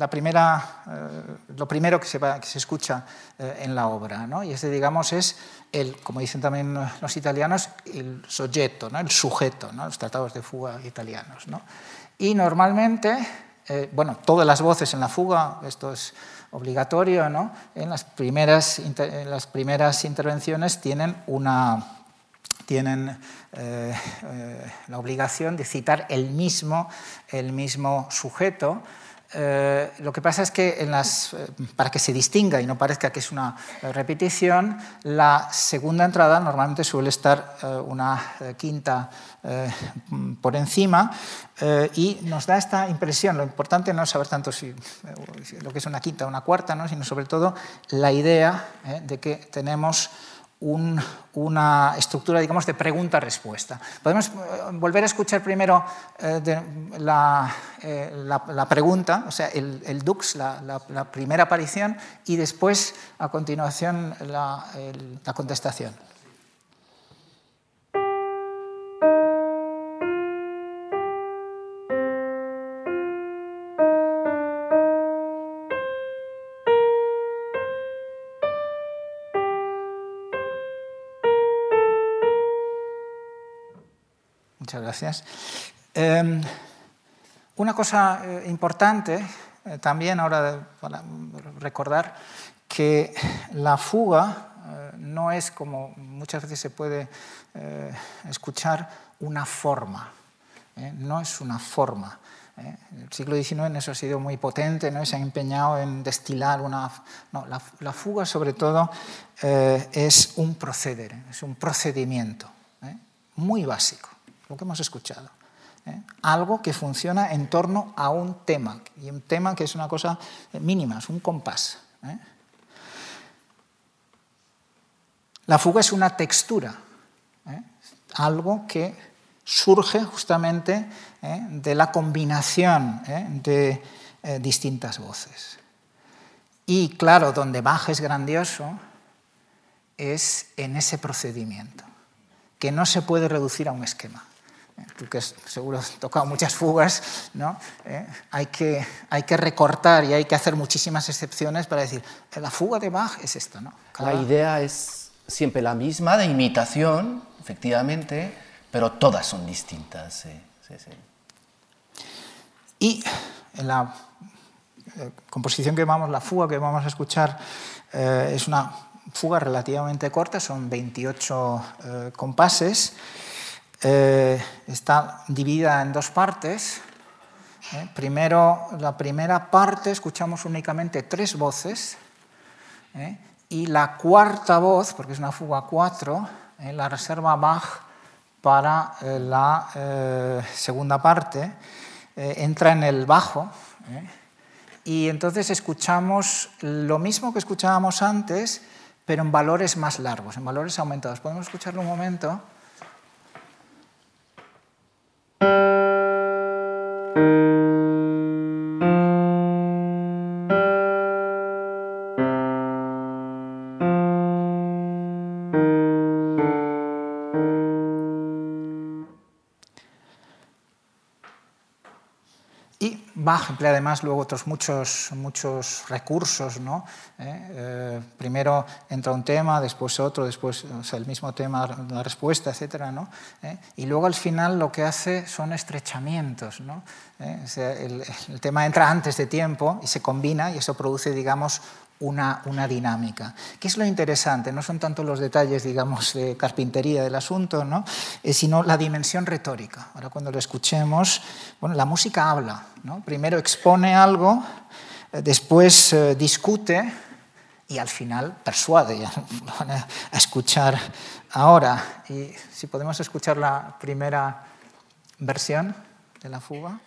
La, primera, eh, lo primero que se, escucha eh, en la obra. ¿no? Y este, digamos, es, el, como dicen también los italianos, el soggetto, ¿no? el sujeto, ¿no? los tratados de fuga italianos. ¿no? Y normalmente eh, bueno, todas las voces en la fuga, esto es obligatorio, ¿no? en, las primeras, en las primeras intervenciones tienen una tienen eh, la obligación de citar el mismo, el mismo sujeto. Eh, lo que pasa es que las, para que se distinga y no parezca que es una repetición, la segunda entrada normalmente suele estar una quinta por encima y nos da esta impresión. Lo importante no es saber tanto si, lo que es una quinta o una cuarta, ¿no? sino sobre todo la idea de que tenemos una estructura, digamos, de pregunta-respuesta. Podemos eh, volver a escuchar primero eh, eh, la, pregunta, o sea, el, dux, la, primera aparición, y después, a continuación, la contestación. Em, una cosa eh, importante eh, también ahora para recordar que la fuga eh, no es como muchas veces se puede escuchar una forma, no es una forma. El siglo XIX en eso ha sido muy potente, ¿no? se ha empeñado en destilar una... No, la fuga sobre todo es un proceder, es un procedimiento muy básico lo que hemos escuchado. ¿eh? Algo que funciona en torno a un tema, y un tema que es una cosa mínima, es un compás. ¿eh? La fuga es una textura, ¿eh? algo que surge justamente de la combinación de distintas voces. Y claro, donde Bach es grandioso es en ese procedimiento, que no se puede reducir a un esquema tú que seguro has tocado muchas fugas, ¿no? Eh, hay, que, hay que recortar y hay que hacer muchísimas excepciones para decir, la fuga de Bach es esta. ¿no? La idea es siempre la misma, de imitación, efectivamente, pero todas son distintas. Y en la eh, composición que vamos, la fuga que vamos a escuchar, eh, es una fuga relativamente corta, son 28 compases. Eh, está dividida en dos partes. Eh, primero, la primera parte escuchamos únicamente tres voces eh, y la cuarta voz, porque es una fuga 4, la reserva Bach para la segunda parte, entra en el bajo y entonces escuchamos lo mismo que escuchábamos antes, pero en valores más largos, en valores aumentados. ¿Podemos escucharlo un momento? thank you. Bach emplea además luego otros muchos, muchos recursos. ¿no? ¿Eh? Eh, primero entra un tema, después otro, después el mismo tema, la respuesta, etc. ¿no? ¿Eh? Y luego al final lo que hace son estrechamientos. ¿no? el, el, tema entra antes de tiempo y se combina y eso produce, digamos, una, dinámica. ¿Qué es lo interesante? No son tanto los detalles, digamos, de carpintería del asunto, ¿no? Eh, sino la dimensión retórica. Ahora cuando lo escuchemos, bueno, la música habla, ¿no? Primero expone algo, eh, después eh, discute y al final persuade. Ya lo van a escuchar ahora. Y si podemos escuchar la primera versión de la fuga.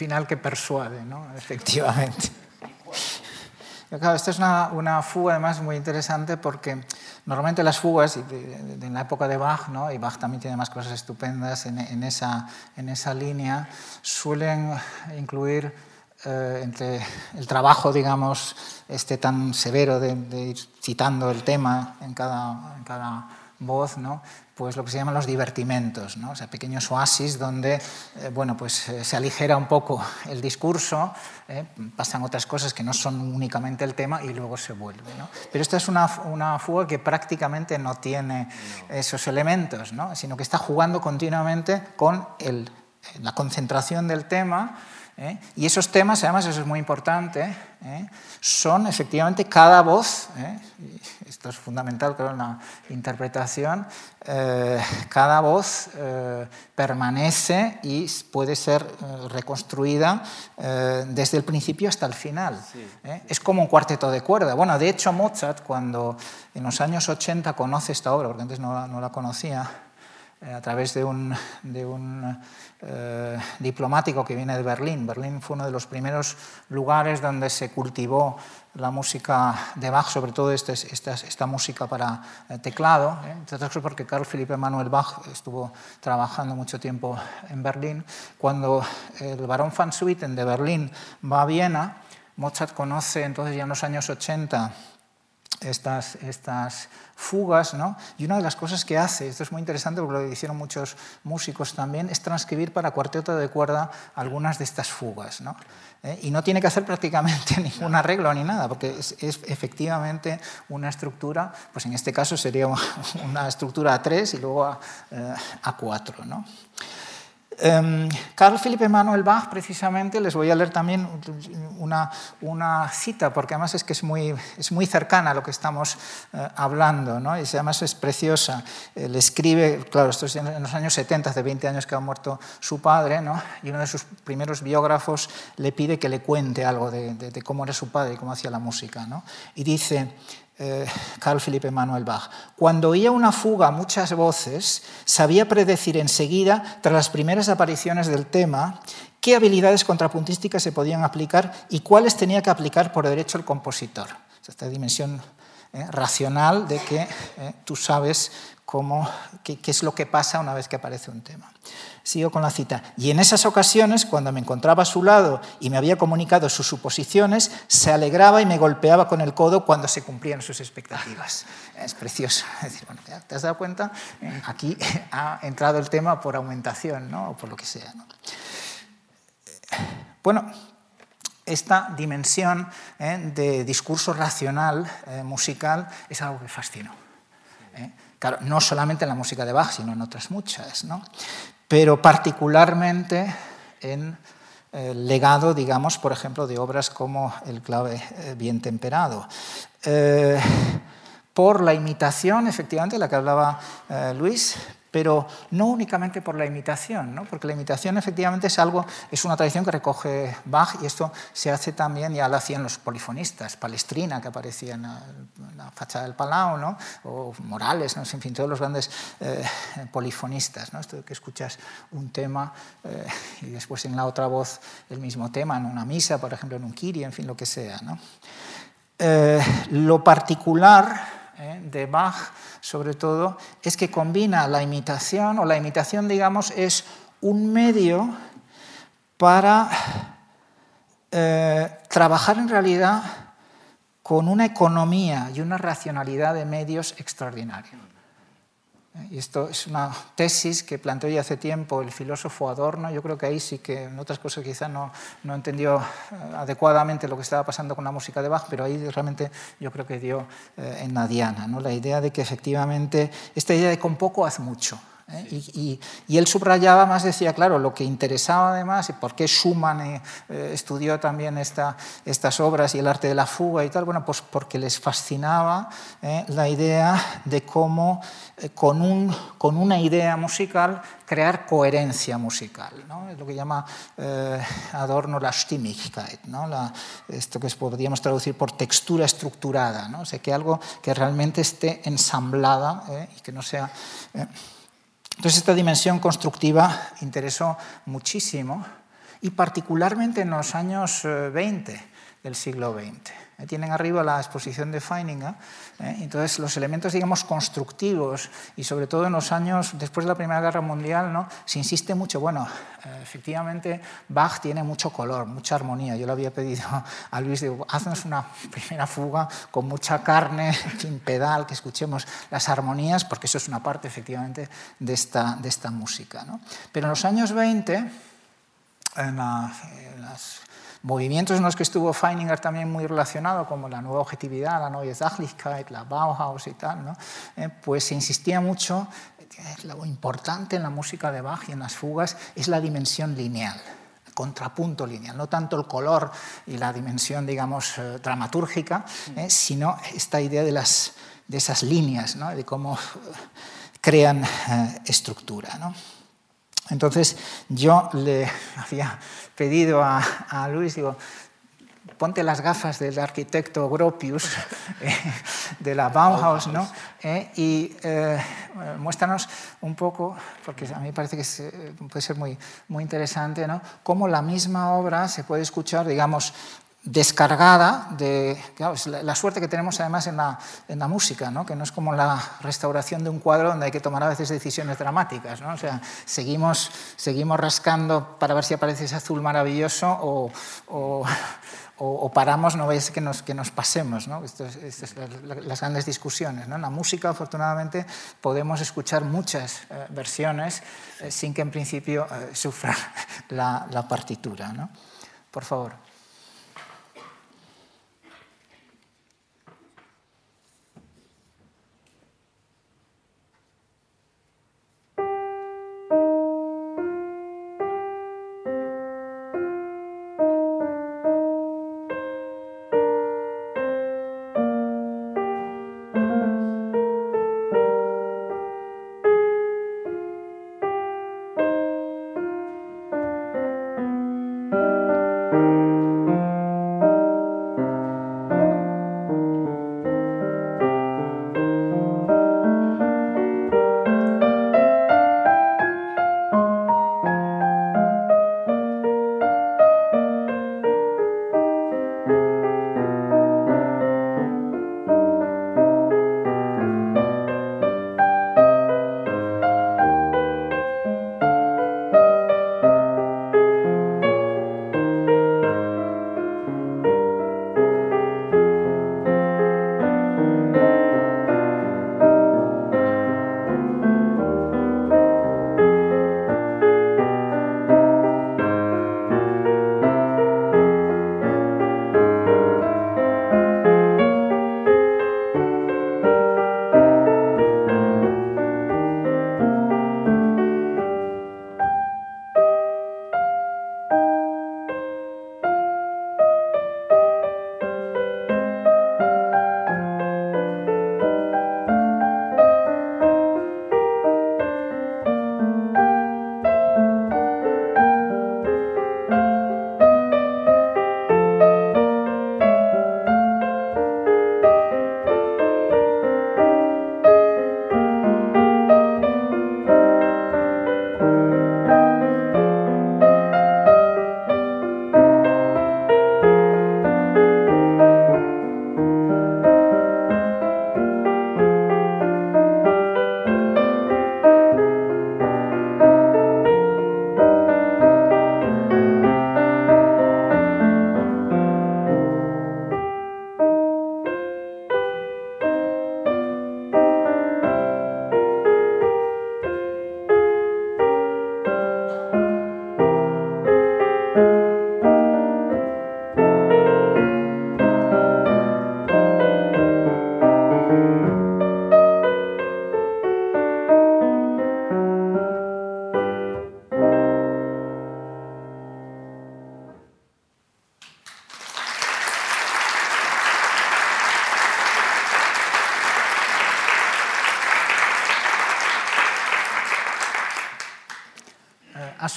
Final que persuade, ¿no? efectivamente. Claro, esta es una, una, fuga además muy interesante porque normalmente las fugas, en la época de Bach, ¿no? y Bach también tiene más cosas estupendas en, en, esa, en esa línea, suelen incluir eh, entre el trabajo, digamos, este tan severo de, de, ir citando el tema en cada, en cada voz, ¿no? pues lo que se llaman los divertimentos, pequeños oasis donde eh, bueno, pues, eh, se aligera un poco el discurso, eh, pasan otras cosas que no son únicamente el tema y luego se vuelve. Pero esta es una, una, fuga que prácticamente no tiene esos elementos, ¿no? sino que está jugando continuamente con la concentración del tema ¿eh? Y esos temas, además, eso es muy importante, ¿eh? son efectivamente cada voz, ¿eh? esto es fundamental creo en la interpretación, cada voz permanece y puede ser reconstruida desde el principio hasta el final. Sí. Es como un cuarteto de cuerda. Bueno, de hecho Mozart, cuando en los años 80 conoce esta obra, porque antes no, no la conocía, a través de un, eh, diplomático que viene de Berlín. Berlín fue uno de los primeros lugares donde se cultivó la música de Bach, sobre todo este, esta, música para eh, teclado, ¿eh? cosas porque Carl Philipp Emanuel Bach estuvo trabajando mucho tiempo en Berlín. Cuando el barón van Swieten de Berlín va a Viena, Mozart conoce entonces ya en los años 80 estas, estas fugas, ¿no? Y una de las cosas que hace, esto es muy interesante porque lo hicieron muchos músicos también, es transcribir para cuarteto de cuerda algunas de estas fugas, ¿no? ¿Eh? Y no tiene que hacer prácticamente ningún arreglo ni nada, porque es, es, efectivamente una estructura, pues en este caso sería una estructura a tres y luego a, eh, a cuatro, ¿no? Um, Carl Philipp Emanuel Bach, precisamente, les voy a leer también una, cita, porque además es que es muy, es muy cercana a lo que estamos uh, hablando, ¿no? y además es preciosa. Eh, le escribe, claro, esto es en los años 70, hace 20 años que ha muerto su padre, ¿no? y uno de sus primeros biógrafos le pide que le cuente algo de, de cómo era su padre y cómo hacía la música. ¿no? Y dice, eh, Carl Philipp Emanuel Bach. Cuando oía una fuga muchas voces, sabía predecir enseguida, tras las primeras apariciones del tema, qué habilidades contrapuntísticas se podían aplicar y cuáles tenía que aplicar por derecho el compositor. Esta dimensión eh, racional de que eh, tú sabes cómo, qué es lo que pasa una vez que aparece un tema. Sigo con la cita. Y en esas ocasiones, cuando me encontraba a su lado y me había comunicado sus suposiciones, se alegraba y me golpeaba con el codo cuando se cumplían sus expectativas. Es precioso. Es decir, bueno, ¿te has dado cuenta? Aquí ha entrado el tema por aumentación, ¿no? o por lo que sea. ¿no? Bueno, esta dimensión ¿eh? de discurso racional eh, musical es algo que fascinó. ¿eh? Claro, no solamente en la música de Bach, sino en otras muchas. ¿no? Pero particularmente en el legado, digamos, por ejemplo, de obras como El clave eh, bien temperado. Eh, por la imitación, efectivamente, de la que hablaba eh, Luis, pero no únicamente por la imitación, ¿no? porque la imitación efectivamente es algo, es una tradición que recoge Bach y esto se hace también, ya lo hacían los polifonistas, Palestrina que aparecía en la, en la fachada del Palau, ¿no? o Morales, ¿no? en fin, todos los grandes eh, polifonistas, ¿no? esto que escuchas un tema eh, y después en la otra voz el mismo tema, en una misa, por ejemplo, en un kiri, en fin, lo que sea. ¿no? Eh, lo particular ¿eh? de Bach, sobre todo, es que combina la imitación, o la imitación, digamos, es un medio para eh, trabajar en realidad con una economía y una racionalidad de medios extraordinaria. Y esto es una tesis que planteó ya hace tiempo el filósofo Adorno. Yo creo que ahí sí que en otras cosas quizá no, no entendió eh, adecuadamente lo que estaba pasando con la música de Bach, pero ahí realmente yo creo que dio eh, en la diana, ¿no? la idea de que efectivamente esta idea de con poco haz mucho. ¿Eh? Y, y, y, él subrayaba más, decía, claro, lo que interesaba además, y por qué Schumann eh, estudió también esta, estas obras y el arte de la fuga y tal, bueno, pues porque les fascinaba eh, la idea de cómo eh, con, un, con, una idea musical crear coherencia musical, ¿no? es lo que llama eh, Adorno la Stimmigkeit, ¿no? la, esto que podríamos traducir por textura estructurada, ¿no? o sea, que algo que realmente esté ensamblada y que no sea... Entonces esta dimensión constructiva interesó muchísimo y particularmente en los años 20 eh, del siglo XX. Tienen arriba la exposición de Feininger. ¿eh? Entonces, los elementos, digamos, constructivos y sobre todo en los años después de la Primera Guerra Mundial, ¿no? se insiste mucho. Bueno, eh, efectivamente, Bach tiene mucho color, mucha armonía. Yo le había pedido a Luis, digo, haznos una primera fuga con mucha carne, sin pedal, que escuchemos las armonías, porque eso es una parte, efectivamente, de esta, de esta música. ¿no? Pero en los años 20, en, la, en las movimientos en los que estuvo Feininger también muy relacionado, como la nueva objetividad, la neue Sachlichkeit, la Bauhaus y tal, ¿no? Eh, pues se insistía mucho, lo importante en la música de Bach y en las fugas es la dimensión lineal contrapunto lineal, no tanto el color y la dimensión, digamos, eh, dramatúrgica, eh, sino esta idea de, las, de esas líneas, ¿no? de cómo crean estructura. ¿no? Entonces yo le había pedido a, Luis, digo, ponte las gafas del arquitecto Gropius eh, de la Bauhaus, ¿no? Eh, y eh, muéstranos un poco, porque a mí parece que puede ser muy, muy interesante, ¿no? Cómo la misma obra se puede escuchar, digamos, descargada de la, suerte que tenemos además en la, la música, ¿no? que no es como la restauración de un cuadro donde hay que tomar a veces decisiones dramáticas. seguimos, seguimos rascando para ver si aparece ese azul maravilloso o, paramos, no vaya a ser que nos, que nos pasemos. Estas son las grandes discusiones. ¿no? En la música, afortunadamente, podemos escuchar muchas eh, versiones eh, sin que en principio eh, sufra la, la partitura. Por favor.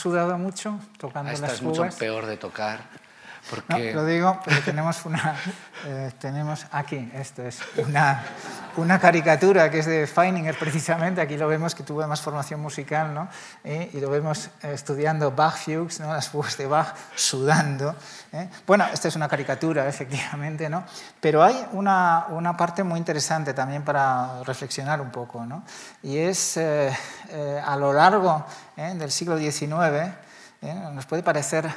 Sudado mucho tocando Esta las es mucho peor de tocar. Porque... No, lo digo, pero tenemos una... Eh, tenemos aquí, esto es una, una caricatura que es de Feininger precisamente, aquí lo vemos que tuvo más formación musical, ¿no? ¿Eh? y lo vemos estudiando Bach Fugues, ¿no? las fugas de Bach, sudando. ¿eh? Bueno, esta es una caricatura, efectivamente, ¿no? pero hay una, una parte muy interesante también para reflexionar un poco, ¿no? y es eh, a lo largo del siglo XIX, nos puede parecer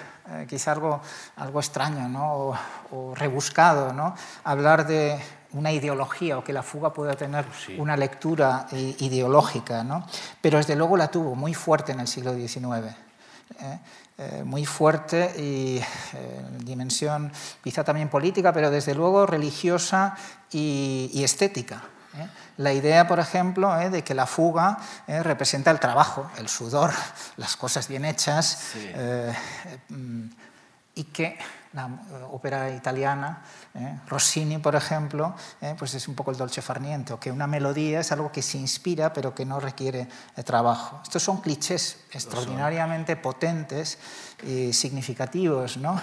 quizá algo, algo extraño ¿no? o, o rebuscado ¿no? hablar de una ideología o que la fuga pueda tener una lectura ideológica, ¿no? pero desde luego la tuvo muy fuerte en el siglo XIX. ¿eh? Eh, muy fuerte y eh, dimensión quizá también política, pero desde luego religiosa y, estética. La idea, por ejemplo, de que la fuga representa el trabajo, el sudor, las cosas bien hechas, mm, y que la eh, ópera italiana, eh, Rossini, por ejemplo, eh, pues es un poco el dolce farniente, que una melodía es algo que se inspira pero que no requiere trabajo. Estos son clichés extraordinariamente potentes y significativos, ¿no?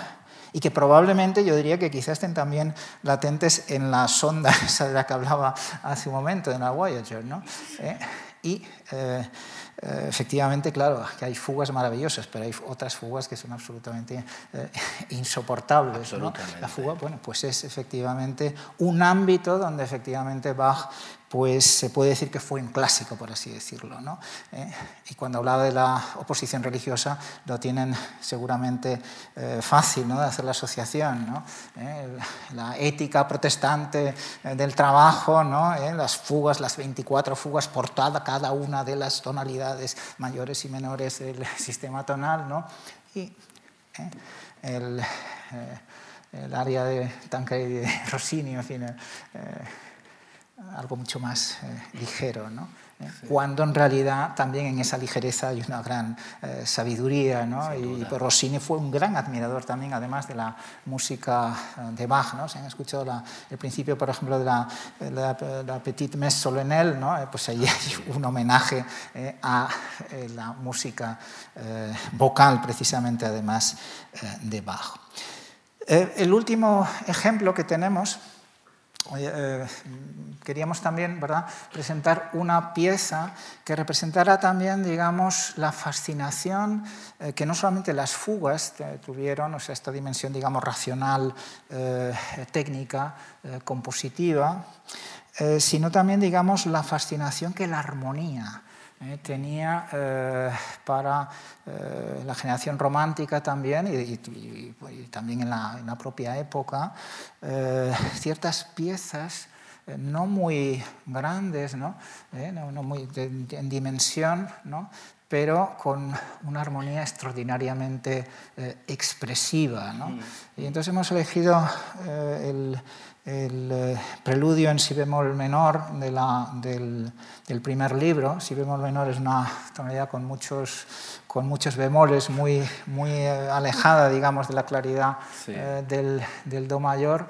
y que probablemente yo diría que quizás estén también latentes en la sonda esa de la que hablaba hace un momento, en la Voyager. ¿no? y eh, efectivamente, claro, que hay fugas maravillosas, pero hay otras fugas que son absolutamente eh, insoportables. La fuga, bueno, pues es efectivamente un ámbito donde efectivamente Bach pues se puede decir que fue un clásico, por así decirlo. ¿no? Eh, y cuando hablaba de la oposición religiosa, lo tienen seguramente fácil ¿no? de hacer la asociación. ¿no? la ética protestante del trabajo, ¿no? las fugas, las 24 fugas por cada una de las tonalidades mayores y menores del sistema tonal, ¿no? y eh, el, eh, el, área de Tancredi de Rossini, en fin, eh, algo mucho más ligero. ¿no? cuando en realidad también en esa ligereza hay una gran eh, sabiduría. ¿no? y Rossini fue un gran admirador también, además de la música eh, de Bach. ¿no? Se han escuchado la, el principio, por ejemplo, de la, la, Petite Messe Solennelle, ¿no? Eh, pues ahí hay un homenaje a la música vocal, precisamente, además de Bach. el último ejemplo que tenemos eh, queríamos también ¿verdad? presentar una pieza que representara también, digamos, la fascinación eh, que no solamente las fugas tuvieron, o sea, esta dimensión, digamos, racional, eh, técnica, compositiva, sino también, digamos, la fascinación que la armonía eh, tenía eh, para eh, la generación romántica también y, también en la, propia época ciertas piezas no muy grandes, ¿no? no, muy en dimensión, ¿no? pero con una armonía extraordinariamente expresiva. ¿no? Mm. Y entonces hemos elegido el, el eh, preludio en si bemol menor de la, del, del, primer libro. Si bemol menor es una tonalidad con muchos, con muchos bemoles, muy, muy eh, alejada, digamos, de la claridad eh, del, del, do mayor.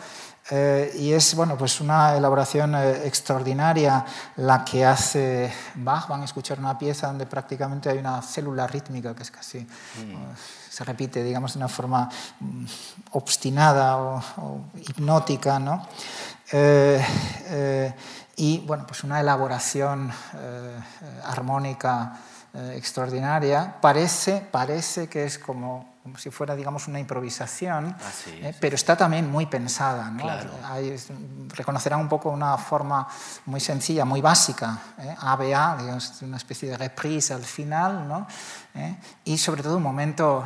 y es bueno, pues una elaboración extraordinaria la que hace Bach. Van a escuchar una pieza donde prácticamente hay una célula rítmica que es casi... Mm se repite, digamos, de una forma mm, obstinada o, hipnótica, ¿no? Eh, eh, y bueno, pues una elaboración eh, armónica extraordinaria. Parece, parece que es como como si fuera, digamos, una improvisación, eh, pero está también muy pensada. ¿no? reconocerán un poco una forma muy sencilla, muy básica, ¿eh? ABA, digamos, una especie de reprise al final, ¿no? ¿Eh? y sobre todo un momento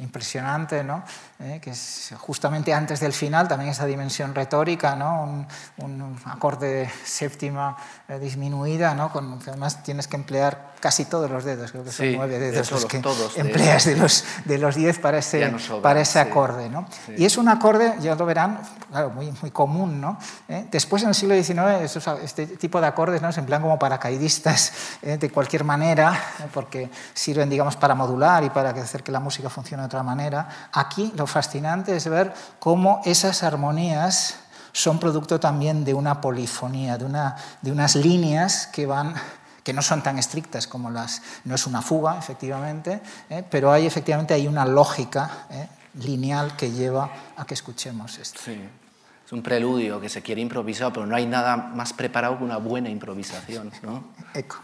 impresionante, ¿no? ¿Eh? que es justamente antes del final, también esa dimensión retórica, ¿no? un, acorde séptima disminuida, ¿no? Con, que además tienes que emplear casi todos los dedos, creo que son nueve dedos los que empleas de los, de los 10 para ese, para ese acorde. ¿no? Y es un acorde, ya lo verán, claro, muy, muy común. ¿no? ¿Eh? Después en el siglo XIX este tipo de acordes ¿no? se emplean como paracaidistas ¿eh? de cualquier manera, ¿eh? porque sirven digamos, para modular y para hacer que la música funcione de otra manera. Aquí lo fascinante es ver cómo esas armonías son producto también de una polifonía, de, una, de unas líneas que van que no son tan estrictas como las, no es una fuga, efectivamente, ¿eh? pero hay efectivamente hay una lógica ¿eh? lineal que lleva a que escuchemos esto. Sí. es un preludio que se quiere improvisar, pero no hay nada más preparado que una buena improvisación. ¿no? Eco.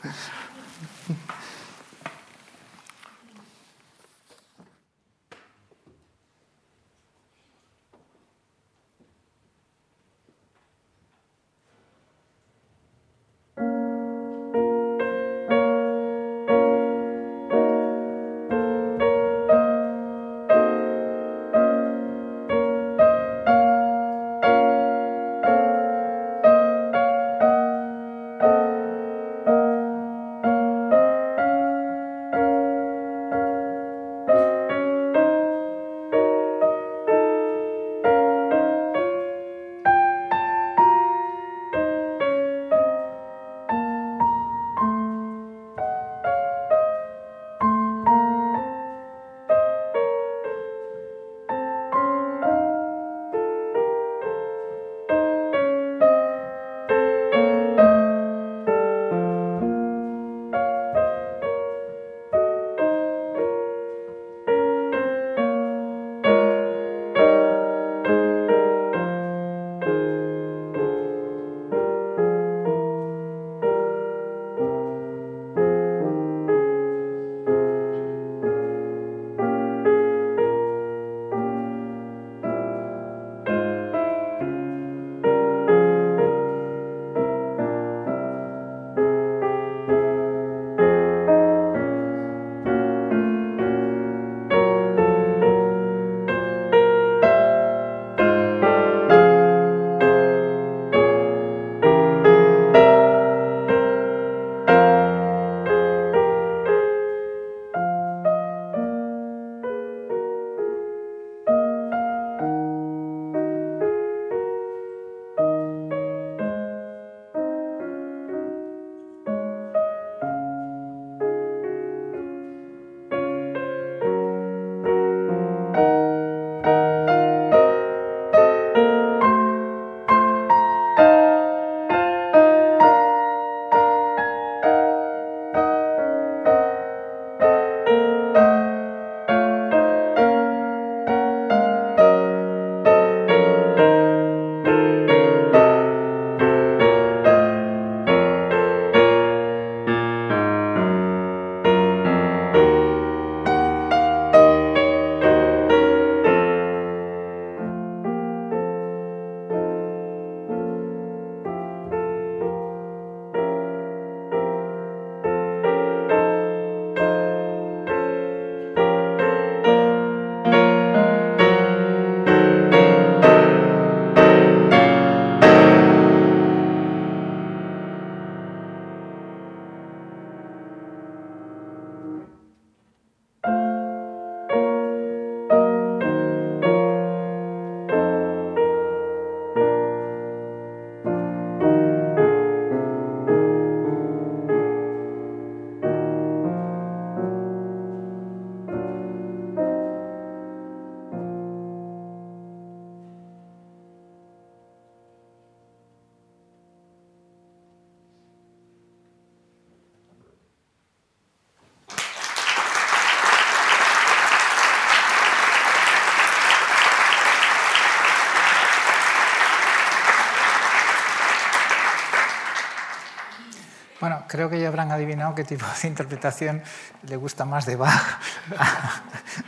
Creo que ya habrán adivinado qué tipo de interpretación le gusta más de Bach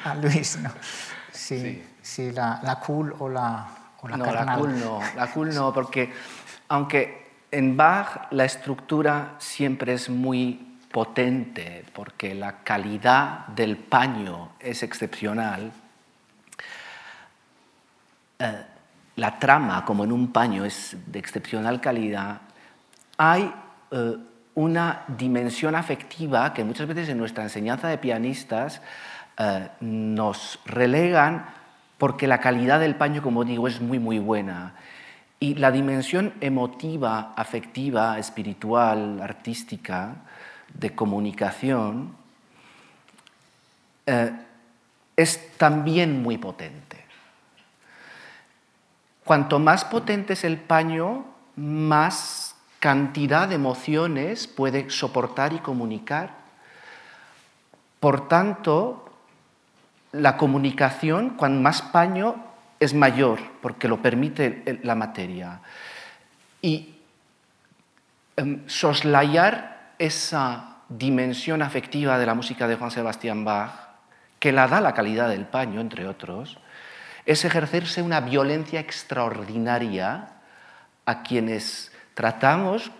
a, Luis, ¿no? Si, sí. la, cool o la, o la no, La cool no, la cool no, porque aunque en Bach la estructura siempre es muy potente, porque la calidad del paño es excepcional, eh, la trama, como en un paño, es de excepcional calidad, hay eh, una dimensión afectiva que muchas veces en nuestra enseñanza de pianistas eh, nos relegan porque la calidad del paño, como digo, es muy, muy buena. Y la dimensión emotiva, afectiva, espiritual, artística, de comunicación, eh, es también muy potente. Cuanto más potente es el paño, más cantidad de emociones puede soportar y comunicar. Por tanto, la comunicación, cuando más paño, es mayor porque lo permite la materia. Y em, soslayar esa dimensión afectiva de la música de Juan Sebastián Bach, que la da la calidad del paño, entre otros, es ejercerse una violencia extraordinaria a quienes tratamos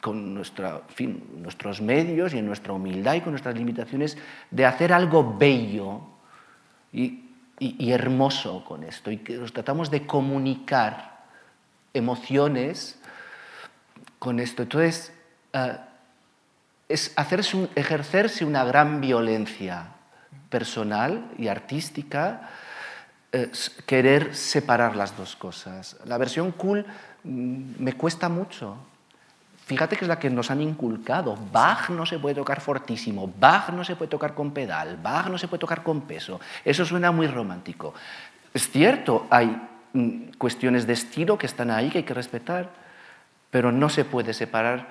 con nuestros medios y en nuestra humildad y con nuestras limitaciones de hacer algo bello y, hermoso con esto y que nos tratamos de comunicar emociones con esto. Entonces, eh, es hacerse ejercerse una gran violencia personal y artística, eh, querer separar las dos cosas. La versión cool me cuesta mucho, Fíjate que es la que nos han inculcado. Bach no se puede tocar fortísimo, Bach no se puede tocar con pedal, Bach no se puede tocar con peso. Eso suena muy romántico. Es cierto, hay mm, cuestiones de estilo que están ahí, que hay que respetar, pero no se puede separar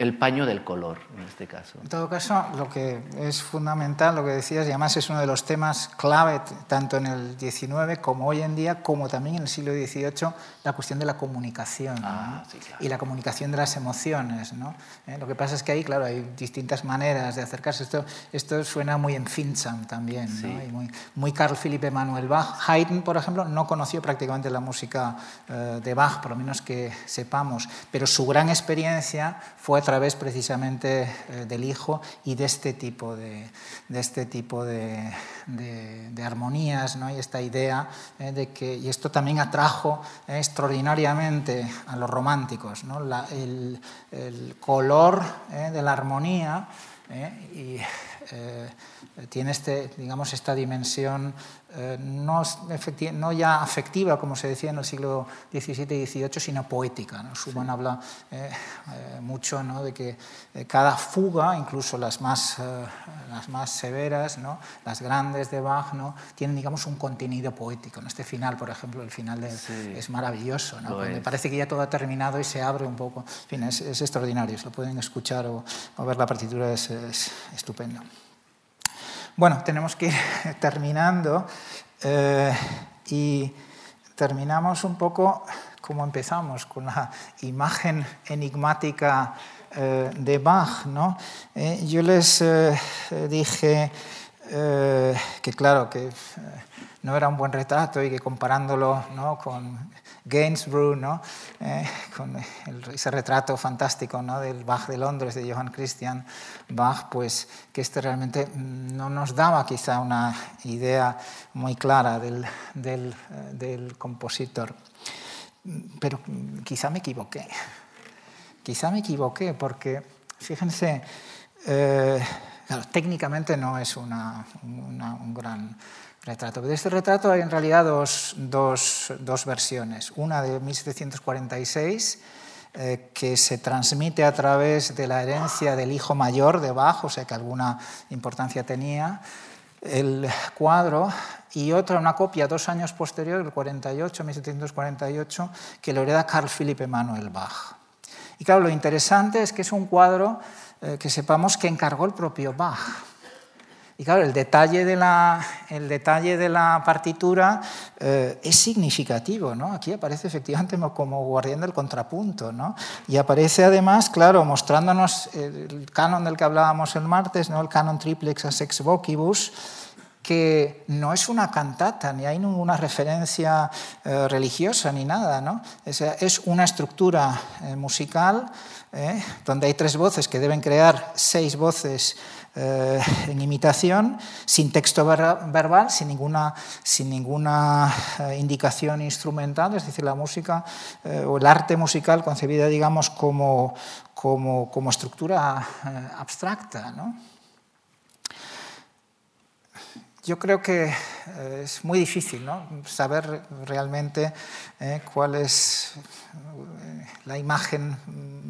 el paño del color, en este caso. En todo caso, lo que es fundamental, lo que decías, y además es uno de los temas clave tanto en el XIX como hoy en día, como también en el siglo XVIII, la cuestión de la comunicación ah, y la comunicación de las emociones. ¿no? ¿Eh? Lo que pasa es que ahí, claro, hay distintas maneras de acercarse. Esto, esto suena muy en Fincham también, y muy, muy Carl Philipp Emanuel Bach. Haydn, por ejemplo, no conoció prácticamente la música eh, de Bach, por lo menos que sepamos, pero su gran experiencia fue través precisamente eh, del hijo y de este tipo de, de este tipo de, de, armonías ¿no? y esta idea eh, de que, y esto también atrajo eh, extraordinariamente a los románticos, ¿no? el, el, color de la armonía y tiene este, digamos, esta dimensión eh, no, no, ya afectiva, como se decía en el siglo XVII y XVIII, sino poética. ¿no? Schumann habla eh, eh, mucho ¿no? de que cada fuga, incluso las más, las más severas, ¿no? las grandes de Bach, ¿no? tienen digamos, un contenido poético. En este final, por ejemplo, el final es maravilloso. ¿no? Me parece que ya todo ha terminado y se abre un poco. En fin, es, es extraordinario. Lo pueden escuchar o, o ver la partitura, es, es estupendo. Bueno, tenemos que ir terminando eh, y terminamos un poco como empezamos, con la imagen enigmática eh, de Bach. ¿no? Eh, yo les dije que claro, que no era un buen retrato y que comparándolo ¿no? con Gainsborough, ¿no? Eh, con ese retrato fantástico ¿no? del Bach de Londres, de Johann Christian Bach, pues que este realmente no nos daba quizá una idea muy clara eh, del compositor. Pero quizá me equivoqué. Quizá me equivoqué porque, fíjense, eh, técnicamente no es una, un gran retrato. De este retrato hay en realidad dos, dos, dos versiones. Una de 1746, eh, que se transmite a través de la herencia del hijo mayor de Bach, o sea que alguna importancia tenía el cuadro, y otra, una copia dos años posterior, el 48, 1748, que lo hereda Carl Philipp Emanuel Bach. Y claro, lo interesante es que es un cuadro eh, que sepamos que encargó el propio Bach. Y claro, el detalle de la, el detalle de la partitura eh, es significativo, ¿no? Aquí aparece efectivamente como guardián del contrapunto, ¿no? Y aparece además, claro, mostrándonos el canon del que hablábamos el martes, ¿no? El canon triplex a sex vocibus, que no es una cantata, ni hay ninguna referencia eh, religiosa ni nada, ¿no? Es, una estructura eh, musical donde hay tres voces que deben crear seis voces eh, en imitación, sin texto verbal, sin ninguna, sin ninguna eh, indicación instrumental, es decir, la música eh, o el arte musical concebida, digamos, como, como, estructura abstracta. Yo creo que es muy difícil ¿no? saber realmente cuál es la imagen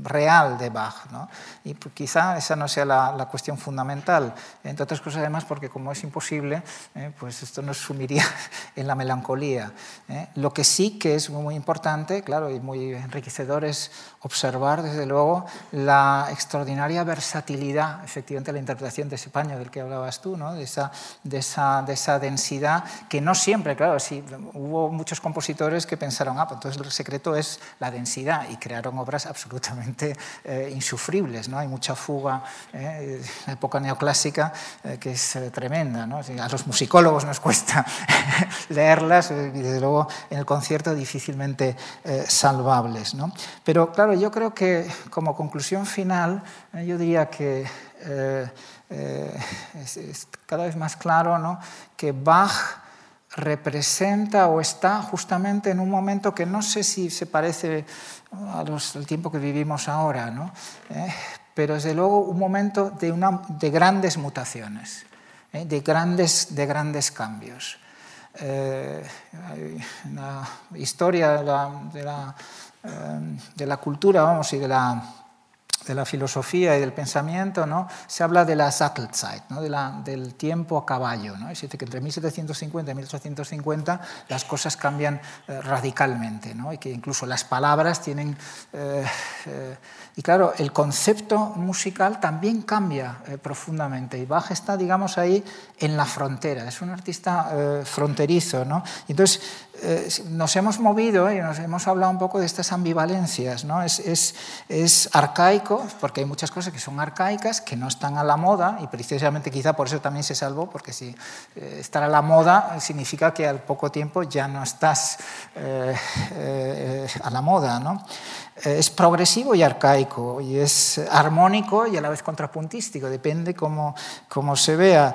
real de Bach. ¿no? Y pues, quizá esa no sea la, cuestión fundamental, entre otras cosas además porque como es imposible, eh, pues esto nos sumiría en la melancolía. ¿eh? Lo que sí que es muy, muy importante, claro, y muy enriquecedor es observar desde luego la extraordinaria versatilidad, efectivamente, la interpretación de ese paño del que hablabas tú, ¿no? de, esa, de, esa, de esa densidad que no siempre, claro, sí, hubo muchos compositores que pensaron, ah, pues entonces el secreto es la densidad y crearon obras absolutamente eh, insufribles. ¿no? Hay mucha fuga eh, en la época neoclásica eh, que es eh, tremenda. ¿no? A los musicólogos nos cuesta leerlas eh, y desde luego en el concierto difícilmente eh, salvables. ¿no? Pero claro, yo creo que como conclusión final, yo diría que es, es, cada vez más claro ¿no? que Bach representa o está justamente en un momento que no sé si se parece a los, al tiempo que vivimos ahora, ¿no? ¿Eh? pero desde luego un momento de, una, de grandes mutaciones, ¿eh? de, grandes, de grandes cambios. Eh, la historia de la, de la, de la cultura vamos, y de la de la filosofía y del pensamiento, ¿no? se habla de la Sattelzeit, ¿no? de del tiempo a caballo. ¿no? Es decir, que entre 1750 y 1850 las cosas cambian eh, radicalmente ¿no? y que incluso las palabras tienen... Eh, eh, y claro, el concepto musical también cambia eh, profundamente y Bach está, digamos, ahí en la frontera, es un artista eh, fronterizo. ¿no? Entonces, eh, nos hemos movido y nos hemos hablado un poco de estas ambivalencias. ¿no? Es, es, es, arcaico, porque hay muchas cosas que son arcaicas, que no están a la moda, y precisamente quizá por eso también se salvó, porque si eh, estar a la moda significa que al poco tiempo ya no estás eh, eh a la moda. ¿no? Es progresivo y arcaico, y es armónico y a la vez contrapuntístico, depende cómo, cómo se vea,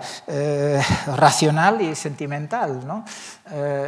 racional y sentimental. ¿no?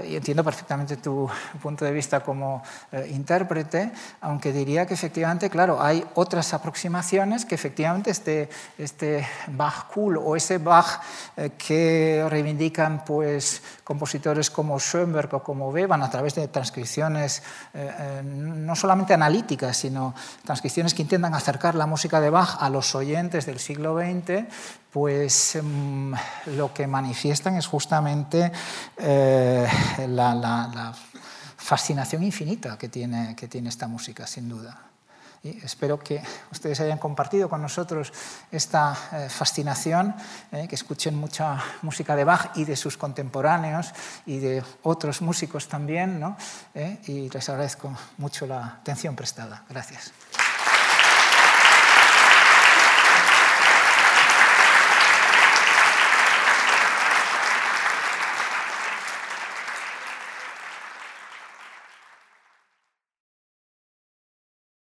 y entiendo perfectamente perfectamente tu punto de vista como eh, intérprete, aunque diría que efectivamente, claro, hay otras aproximaciones que efectivamente este, este Bach cool o ese Bach eh, que reivindican pues, compositores como Schoenberg o como Weber a través de transcripciones eh, eh, no solamente analíticas, sino transcripciones que intentan acercar la música de Bach a los oyentes del siglo XX, pues mmm, lo que manifiestan es justamente eh, la, la, la, fascinación infinita que tiene, que tiene esta música, sin duda. Y espero que ustedes hayan compartido con nosotros esta eh, fascinación, eh, que escuchen mucha música de Bach y de sus contemporáneos y de otros músicos también, ¿no? Eh, y les agradezco mucho la atención prestada. Gracias.